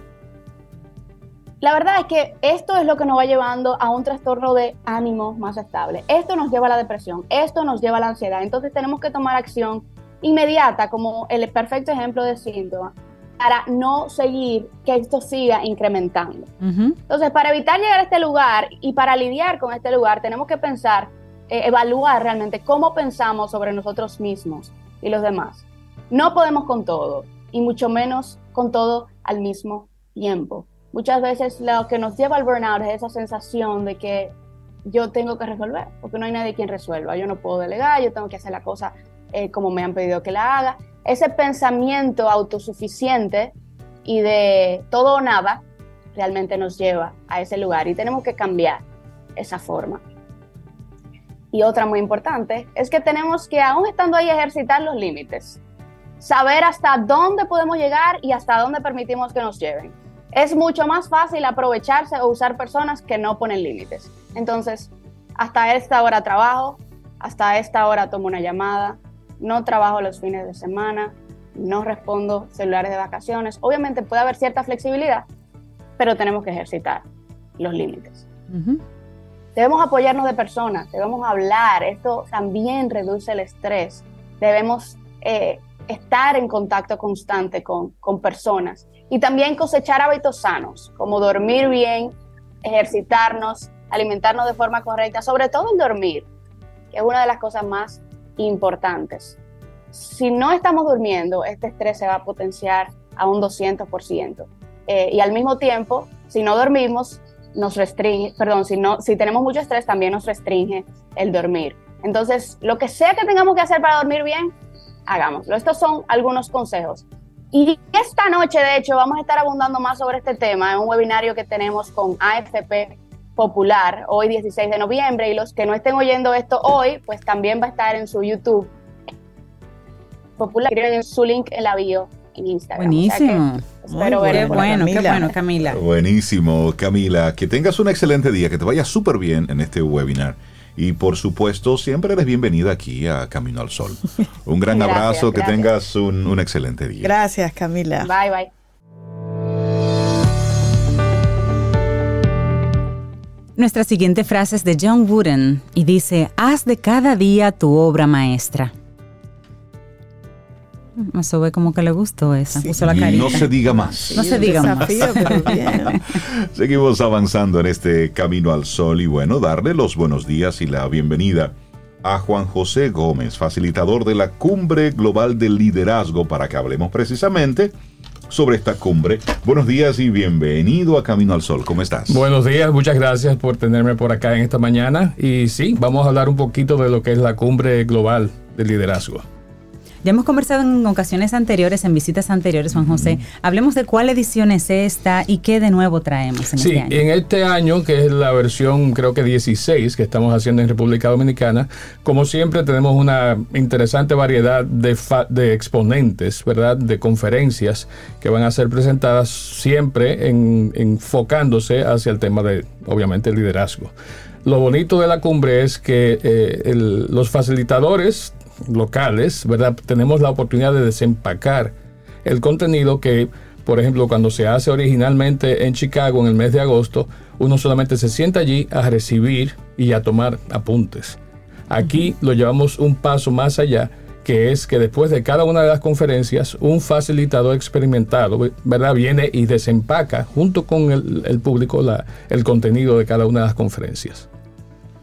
La verdad es que esto es lo que nos va llevando a un trastorno de ánimo más estable. Esto nos lleva a la depresión, esto nos lleva a la ansiedad. Entonces tenemos que tomar acción inmediata, como el perfecto ejemplo de síntoma, para no seguir que esto siga incrementando. Entonces, para evitar llegar a este lugar y para lidiar con este lugar, tenemos que pensar, eh, evaluar realmente cómo pensamos sobre nosotros mismos y los demás. No podemos con todo, y mucho menos con todo al mismo tiempo muchas veces lo que nos lleva al burnout es esa sensación de que yo tengo que resolver, porque no hay nadie quien resuelva. Yo no puedo delegar, yo tengo que hacer la cosa eh, como me han pedido que la haga. Ese pensamiento autosuficiente y de todo o nada realmente nos lleva a ese lugar y tenemos que cambiar esa forma. Y otra muy importante es que tenemos que, aún estando ahí, ejercitar los límites. Saber hasta dónde podemos llegar y hasta dónde permitimos que nos lleven. Es mucho más fácil aprovecharse o usar personas que no ponen límites. Entonces, hasta esta hora trabajo, hasta esta hora tomo una llamada, no trabajo los fines de semana, no respondo celulares de vacaciones. Obviamente puede haber cierta flexibilidad, pero tenemos que ejercitar los límites. Debemos apoyarnos de personas, debemos hablar, esto también reduce el estrés. Debemos eh, estar en contacto constante con, con personas y también cosechar hábitos sanos, como dormir bien, ejercitarnos, alimentarnos de forma correcta, sobre todo el dormir, que es una de las cosas más importantes. Si no estamos durmiendo, este estrés se va a potenciar a un 200%. Eh, y al mismo tiempo, si no dormimos, nos restringe, perdón, si, no, si tenemos mucho estrés, también nos restringe el dormir. Entonces, lo que sea que tengamos que hacer para dormir bien, hagámoslo. Estos son algunos consejos. Y esta noche, de hecho, vamos a estar abundando más sobre este tema en un webinario que tenemos con AFP Popular, hoy 16 de noviembre, y los que no estén oyendo esto hoy, pues también va a estar en su YouTube Popular, en su link en la bio en Instagram. Buenísimo. qué bueno, qué bueno, Camila. Buenísimo, Camila. Que tengas un excelente día, que te vaya súper bien en este webinar. Y por supuesto, siempre eres bienvenida aquí a Camino al Sol. Un gran abrazo, que tengas un, un excelente día. Gracias, Camila. Bye, bye. Nuestra siguiente frase es de John Wooden y dice, haz de cada día tu obra maestra. Eso ve como que le gustó esa. Puso la carita. No se diga más. no se diga más. Seguimos avanzando en este camino al sol y bueno, darle los buenos días y la bienvenida a Juan José Gómez, facilitador de la Cumbre Global del Liderazgo, para que hablemos precisamente sobre esta cumbre. Buenos días y bienvenido a Camino al Sol. ¿Cómo estás? Buenos días, muchas gracias por tenerme por acá en esta mañana. Y sí, vamos a hablar un poquito de lo que es la Cumbre Global del Liderazgo. Ya hemos conversado en ocasiones anteriores, en visitas anteriores, Juan José. Hablemos de cuál edición es esta y qué de nuevo traemos en sí, este año. en este año, que es la versión creo que 16 que estamos haciendo en República Dominicana, como siempre tenemos una interesante variedad de, de exponentes, ¿verdad? De conferencias que van a ser presentadas siempre enfocándose hacia el tema de, obviamente, el liderazgo. Lo bonito de la cumbre es que eh, los facilitadores locales, ¿verdad? Tenemos la oportunidad de desempacar el contenido que, por ejemplo, cuando se hace originalmente en Chicago en el mes de agosto, uno solamente se sienta allí a recibir y a tomar apuntes. Aquí lo llevamos un paso más allá, que es que después de cada una de las conferencias, un facilitador experimentado, ¿verdad? Viene y desempaca junto con el, público la, el contenido de cada una de las conferencias.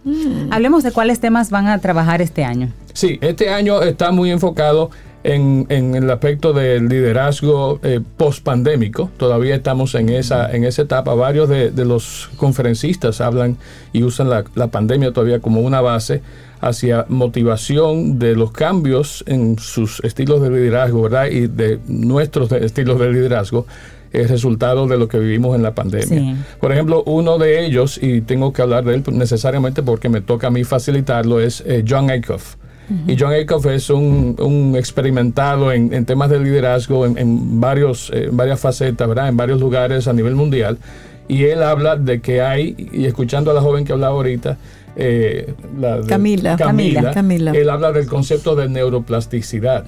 Mm. Hablemos de cuáles temas van a trabajar este año. Sí, este año está muy enfocado en, el aspecto del liderazgo eh, post-pandémico. Todavía estamos en esa, en esa etapa. Varios de, los conferencistas hablan y usan la, pandemia todavía como una base hacia motivación de los cambios en sus estilos de liderazgo, ¿verdad? Y de nuestros estilos de liderazgo es resultado de lo que vivimos en la pandemia. Por ejemplo, uno de ellos, y tengo que hablar de él necesariamente porque me toca a mí facilitarlo, es eh, John Aikoff. Y John Aikoff es un, experimentado en, temas de liderazgo en, varios, eh, varias facetas, ¿verdad? En varios lugares a nivel mundial. Y él habla de que hay, y escuchando a la joven que hablaba ahorita, eh, Camila, Camila, Camila, él habla del concepto de neuroplasticidad,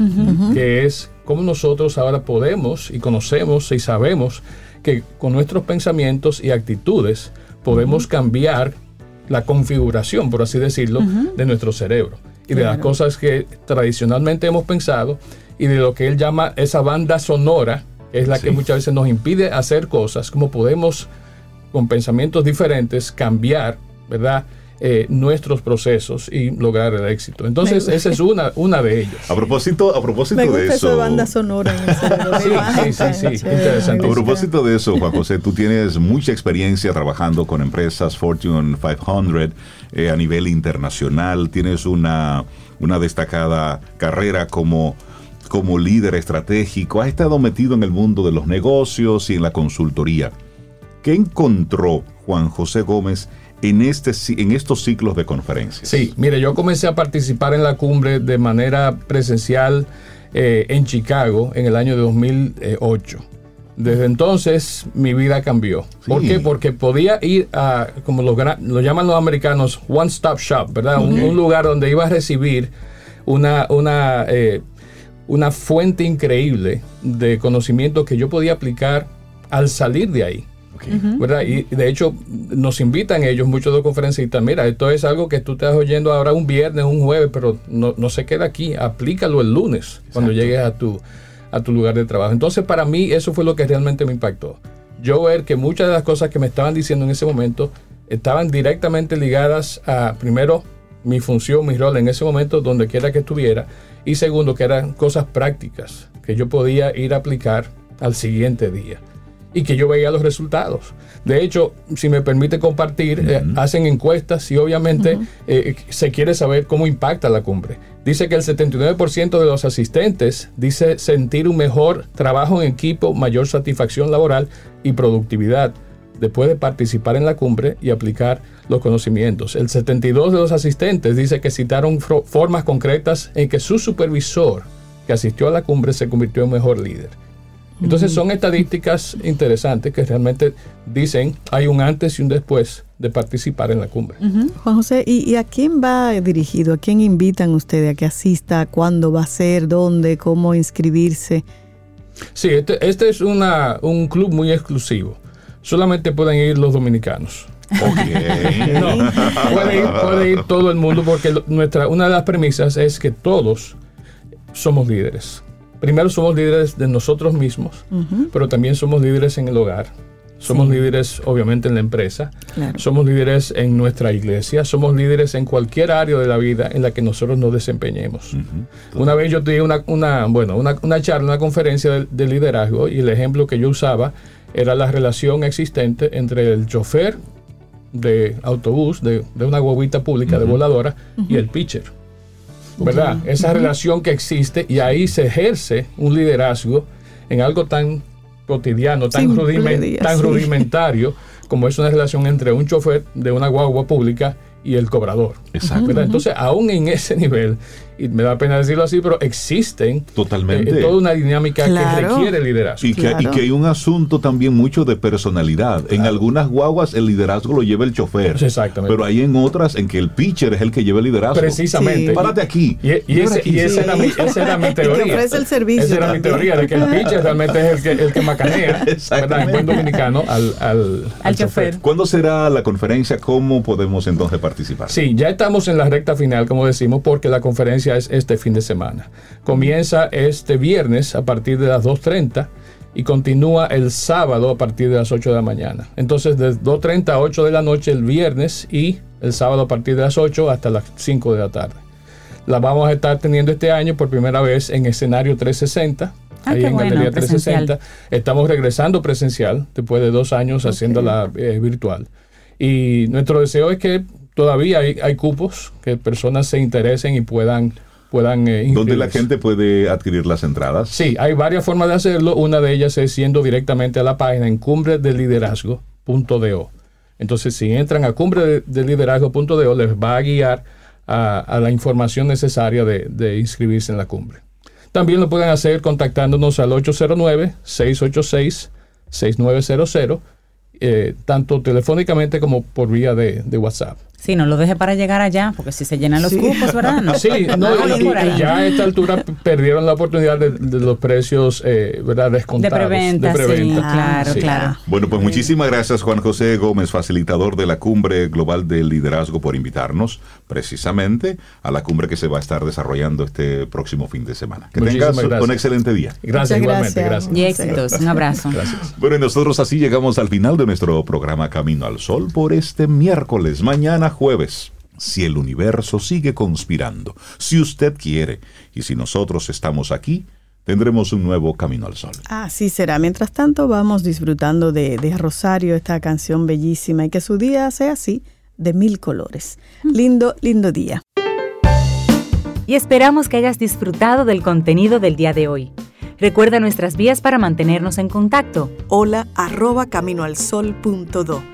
que es cómo nosotros ahora podemos y conocemos y sabemos que con nuestros pensamientos y actitudes podemos cambiar la configuración, por así decirlo, de nuestro cerebro y de las cosas que tradicionalmente hemos pensado y de lo que él llama esa banda sonora, es la que muchas veces nos impide hacer cosas, como podemos con pensamientos diferentes cambiar, ¿verdad? Eh, nuestros procesos y lograr el éxito. Entonces, esa es una, una de ellas. A propósito, a propósito de eso. banda sonora sí, sí, sí, interesante. A propósito de eso, Juan José, tú tienes mucha experiencia trabajando con empresas Fortune 500 eh, a nivel internacional. Tienes una, una destacada carrera como como líder estratégico, ha estado metido en el mundo de los negocios y en la consultoría. ¿Qué encontró Juan José Gómez en, este, en estos ciclos de conferencias? Sí, mire, yo comencé a participar en la cumbre de manera presencial eh, en Chicago en el año de 2008. Desde entonces mi vida cambió. ¿Por qué? Porque podía ir a, como lo, lo llaman los americanos, one stop shop, ¿verdad? Un, lugar donde iba a recibir una, una, eh, una fuente increíble de conocimiento que yo podía aplicar al salir de ahí. ¿Verdad? Y de hecho nos invitan ellos, muchos de los conferencistas, mira, esto es algo que tú estás oyendo ahora un viernes, un jueves, pero no, no se queda aquí, aplícalo el lunes cuando llegues a tu, a tu lugar de trabajo. Entonces para mí eso fue lo que realmente me impactó. Yo ver que muchas de las cosas que me estaban diciendo en ese momento estaban directamente ligadas a, primero, mi función, mi rol en ese momento, donde quiera que estuviera, y segundo, que eran cosas prácticas que yo podía ir a aplicar al siguiente día y que yo veía los resultados. De hecho, si me permite compartir, eh, hacen encuestas y obviamente eh, se quiere saber cómo impacta la cumbre. Dice que el 79% de los asistentes dice sentir un mejor trabajo en equipo, mayor satisfacción laboral y productividad después de participar en la cumbre y aplicar los conocimientos. El 72% de los asistentes dice que citaron formas concretas en que su supervisor que asistió a la cumbre se convirtió en mejor líder. Entonces son estadísticas interesantes que realmente dicen hay un antes y un después de participar en la cumbre. Juan José, ¿y, a quién va dirigido? ¿A quién invitan ustedes a que asista? ¿Cuándo va a ser? ¿Dónde? ¿Cómo inscribirse? Sí, este, este es una, un club muy exclusivo. Solamente pueden ir los dominicanos. puede, ir, puede ir todo el mundo porque nuestra, una de las premisas es que todos somos líderes primero somos líderes de nosotros mismos, pero también somos líderes en el hogar. Somos líderes, obviamente, en la empresa. Somos líderes en nuestra iglesia. Somos líderes en cualquier área de la vida en la que nosotros nos desempeñemos. Una vez yo tuve una, una bueno, una, una, charla, una conferencia de, liderazgo y el ejemplo que yo usaba era la relación existente entre el chofer de autobús, de, de una guaguita pública, de voladora, y el pitcher. ¿Verdad? Esa relación que existe y ahí se ejerce un liderazgo en algo tan cotidiano, tan, tan rudimentario como es una relación entre un chofer de una guagua pública y el cobrador. Exacto. Entonces, aún en ese nivel, y me da pena decirlo así, pero existen totalmente eh, toda una dinámica que requiere liderazgo. Y que, y que, hay un asunto también mucho de personalidad. En algunas guaguas el liderazgo lo lleva el chofer. Exactamente. Pero hay en otras en que el pitcher es el que lleva el liderazgo. Precisamente. Párate aquí. Y, esa, era mi, teoría. el servicio esa era mi teoría, de que el pitcher realmente es el que, el que macanea, ¿verdad? En buen dominicano, al, al, al, chofer. ¿Cuándo será la conferencia? ¿Cómo podemos entonces participar? Sí, ya estamos en la recta final, como decimos, porque la conferencia es este fin de semana. Comienza este viernes a partir de las 2.30 y continúa el sábado a partir de las 8 de la mañana. Entonces, de 2.30 a 8 de la noche el viernes y el sábado a partir de las 8 hasta las 5 de la tarde. La vamos a estar teniendo este año por primera vez en escenario 360. Ah, ahí en Galería 360. Estamos regresando presencial después de dos años haciéndola eh, virtual. Y nuestro deseo es que todavía hay, cupos que personas se interesen y puedan puedan eh, ¿Dónde la gente puede adquirir las entradas? Sí, hay varias formas de hacerlo. Una de ellas es yendo directamente a la página en cumbredeliderazgo.do. Entonces, si entran a cumbredeliderazgo.do, les va a guiar a, la información necesaria de, de, inscribirse en la cumbre. También lo pueden hacer contactándonos al 809-686-6900 eh, tanto telefónicamente como por vía de, WhatsApp. Sí, no lo deje para llegar allá, porque si se llenan los cupos, ¿verdad? No. Sí, ya a esta altura perdieron la oportunidad de, los precios, eh, ¿verdad? Descontados. De preventa, Sí, claro, claro. Bueno, pues muchísimas gracias Juan José Gómez, facilitador de la Cumbre Global del Liderazgo, por invitarnos precisamente a la cumbre que se va a estar desarrollando este próximo fin de semana. Que tengas un excelente día. Gracias, igualmente. Gracias. Y éxitos. Un abrazo. Gracias. Bueno, y nosotros así llegamos al final de nuestro programa Camino al Sol por este miércoles. Mañana jueves, si el universo sigue conspirando, si usted quiere, y si nosotros estamos aquí, tendremos un nuevo Camino al Sol. Así será. Mientras tanto, vamos disfrutando de, de Rosario, esta canción bellísima, y que su día sea así, de mil colores. Lindo, lindo día. y esperamos que hayas disfrutado del contenido del día de hoy. Recuerda nuestras vías para mantenernos en contacto. Hola arroba caminoalsol.do.